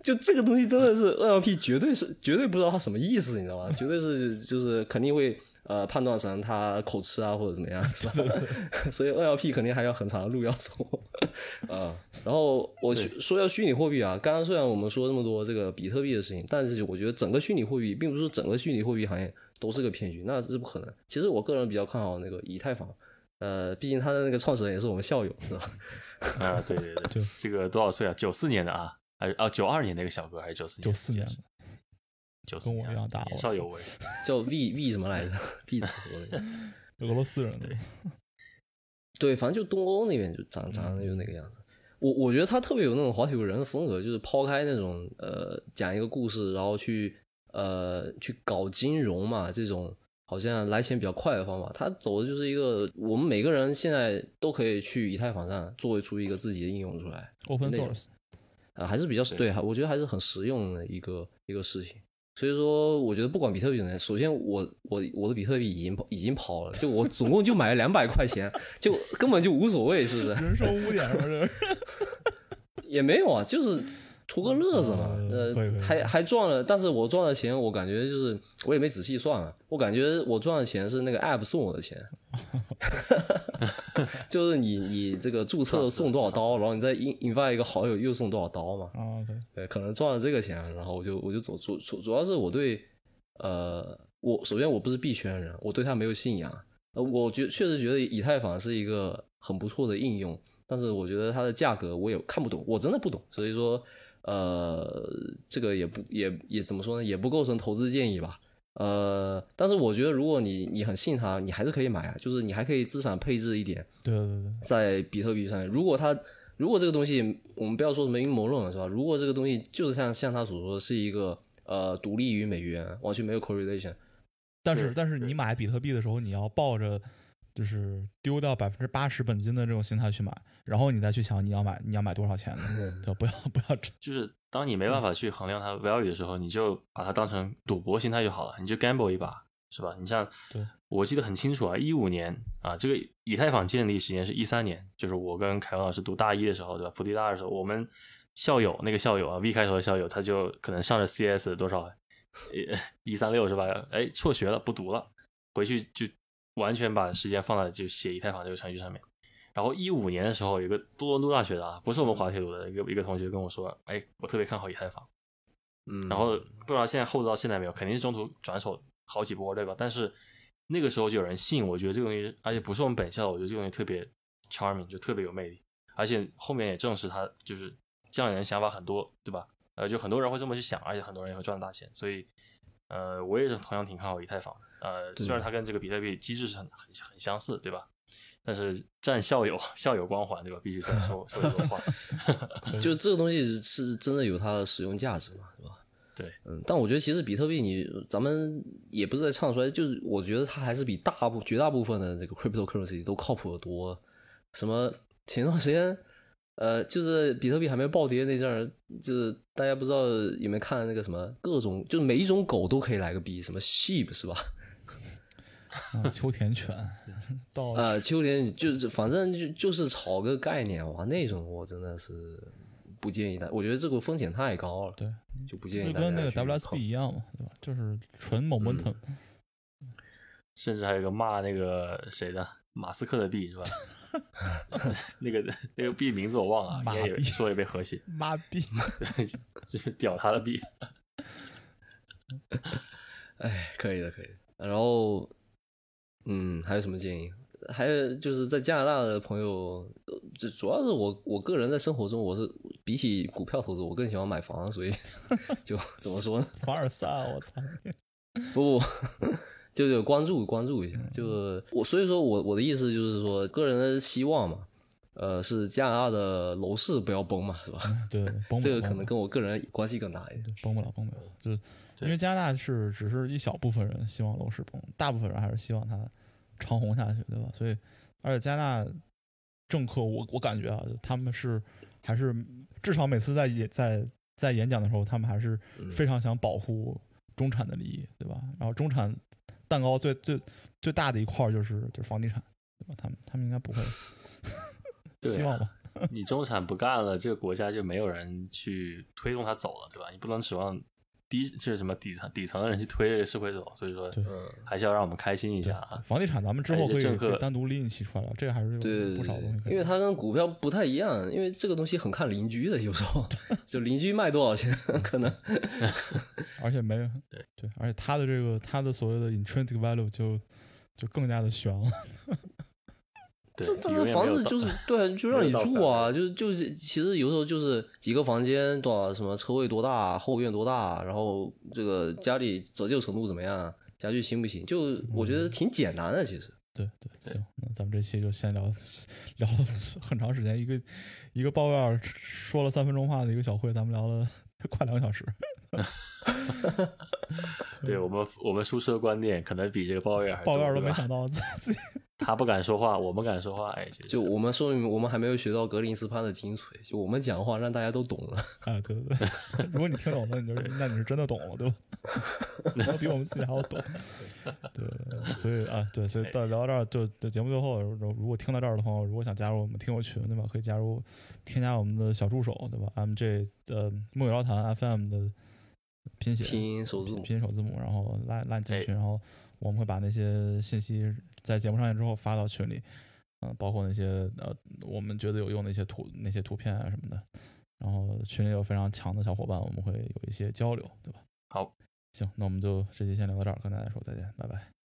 就这个东西真的是 NLP 绝对是绝对不知道它什么意思，你知道吗？绝对是就是肯定会呃判断成他口吃啊或者怎么样，是吧？所以 NLP 肯定还有很长的路要走啊。然后我说要虚拟货币啊，刚刚虽然我们说那么多这个比特币的事情，但是我觉得整个虚拟货币并不是说整个虚拟货币行业都是个骗局，那是不可能。其实我个人比较看好那个以太坊，呃，毕竟他的那个创始人也是我们校友，是吧？啊，对对对，这个多少岁啊？九四年的啊，还是啊九二年那个小哥还是九四年？九四年的，九四跟我一样大年少有为。叫 V V 什么来着？V 头那个。俄罗斯人对对，反正就东欧那边就长长得就那个样子。我我觉得他特别有那种滑铁卢人的风格，就是抛开那种呃讲一个故事，然后去呃去搞金融嘛这种好像来钱比较快的方法。他走的就是一个我们每个人现在都可以去以太坊上作为出一个自己的应用出来，，open source，啊、还是比较对，还我觉得还是很实用的一个一个事情。所以说，我觉得不管比特币怎么样，首先我我我的比特币已经已经跑了，就我总共就买了两百块钱，就根本就无所谓，是不是？人生污点是不是？也没有啊，就是图个乐子嘛。嗯呃还还赚了，但是我赚的钱，我感觉就是我也没仔细算啊，我感觉我赚的钱是那个 app 送我的钱，就是你你这个注册送多少刀，然后你再引引发一个好友又送多少刀嘛。啊，对，对，可能赚了这个钱，然后我就我就走主主主要是我对呃，我首先我不是币圈人，我对他没有信仰。呃，我觉确实觉得以太坊是一个很不错的应用，但是我觉得它的价格我也看不懂，我真的不懂，所以说呃，这个也不也也怎么说呢，也不构成投资建议吧。呃，但是我觉得如果你你很信它，你还是可以买啊，就是你还可以资产配置一点，对对对对，在比特币上面，如果它如果这个东西，我们不要说什么阴谋论了，是吧？如果这个东西就是像像他所说的是一个呃独立于美元，完全没有 correlation，但是但是你买比特币的时候，你要抱着就是丢掉百分之八十本金的这种心态去买，然后你再去想你要买你要买多少钱的，嗯对吧，不要不要就是当你没办法去衡量它 value 的时候，你就把它当成赌博心态就好了，你就 gamble 一把，是吧？你像对我记得很清楚啊，一五年啊，这个以太坊建立时间是一三年，就是我跟凯文老师读大一的时候，对吧？普迪大二的时候，我们校友那个校友啊，V 开头的校友，他就可能上着 CS 多少，一三六是吧？哎，辍学了，不读了，回去就完全把时间放在就写以太坊这个程序上面。然后一五年的时候，有个多伦多大学的啊，不是我们滑铁卢的一个一个同学跟我说，哎，我特别看好以太坊。嗯，然后不知道现在后到现在没有，肯定是中途转手好几波，对吧？但是那个时候就有人信，我觉得这个东西，而且不是我们本校的，我觉得这个东西特别 charming，就特别有魅力。而且后面也证实他就是这样的人想法很多，对吧？呃，就很多人会这么去想，而且很多人也会赚大钱。所以，呃，我也是同样挺看好以太坊的。呃，虽然它跟这个比特币机制是很很很相似，对吧？但是占校友校友光环，对吧？必须说说说这种话。就这个东西是真的有它的使用价值嘛，是吧？对，嗯，但我觉得其实比特币你咱们也不是在唱衰，就是我觉得它还是比大部绝大部分的这个 cryptocurrency 都靠谱的多。什么前段时间，呃，就是比特币还没暴跌那阵儿，就是大家不知道有没有看那个什么各种，就是每一种狗都可以来个币，什么 sheep 是吧？啊秋田犬到啊，秋田就是反正就就是炒个概念哇，那种我真的是不建议的，我觉得这个风险太高了，对，就不建议就跟那个 WSB 一样嘛，对吧？就是纯 momentum，甚至还有一个骂那个谁的马斯克的币是吧？那个那个币名字我忘了，应该有马币说也被和谐，妈逼，就是屌他的币。哎，可以的，可以的。然后，嗯，还有什么建议？还有就是在加拿大的朋友，呃这主要是我我个人在生活中，我是比起股票投资，我更喜欢买房，所以 就怎么说呢？凡尔赛，我操！不不，就是关注关注一下，就我所以说我我的意思就是说，个人的希望嘛，呃，是加拿大的楼市不要崩嘛，是吧？对，崩不 这了崩不了个可能跟我个人关系更大一点。对崩不了，崩不了，就是因为加拿大是只是一小部分人希望楼市崩，大部分人还是希望它长红下去，对吧？所以，而且加拿大政客，我我感觉啊，他们是还是至少每次在演在在演讲的时候，他们还是嗯非常想保护中产的利益，对吧？然后中产蛋糕最最最大的一块就是就是房地产，对吧？他们他们应该不会，希望吧。你中产不干了，这个国家就没有人去推动它走了，对吧？你不能指望低就是什么底层底层的人去推这个社会走，所以说对嗯，还是要让我们开心一下啊。房地产咱们之后可以还有一些政客可以单独拎一期出来聊，这个还是有对对不少对东西。因为它跟股票不太一样，因为这个东西很看邻居的，有时候就邻居卖多少钱，可能 而且没对对，而且它的这个它的所谓的 intrinsic value 就就更加的悬了。对，这这永远没有到房子就是 对啊，就让你住啊，就就是其实有时候就是几个房间多少什么车位多大，后院多大，然后这个家里折旧程度怎么样，家具行不行，就我觉得挺简单的，其实。对对，行，那咱们这期就先聊聊了很长时间，一个一个抱怨说了三分钟话的一个小会，咱们聊了 快两个小时。对我们我们输出的观点可能比这个抱怨还多抱怨都没想到自自己他不敢说话，我们敢说话，哎，就我们说明我们还没有学到格林斯潘的精髓，就我们讲话让大家都懂了。啊，对对对，如果你听懂了，你就 那你是真的懂了，对吧？可能比我们自己还要懂。对，所以啊，对，所以到聊到这儿，就就节目最后，如如果听到这儿的朋友，如果想加入我们听友群，对吧？可以加入，添加我们的小助手，对吧？MJ 呃木有聊谈 FM 的拼写拼音首字母拼音首字母，然后拉拉你进哎群，然后我们会把那些信息在节目上线之后发到群里，嗯、包括那些呃我们觉得有用的一些图那些图片啊什么的，然后群里有非常强的小伙伴，我们会有一些交流，对吧？好，行，那我们就这期先聊到这儿，跟大家说再见，拜拜。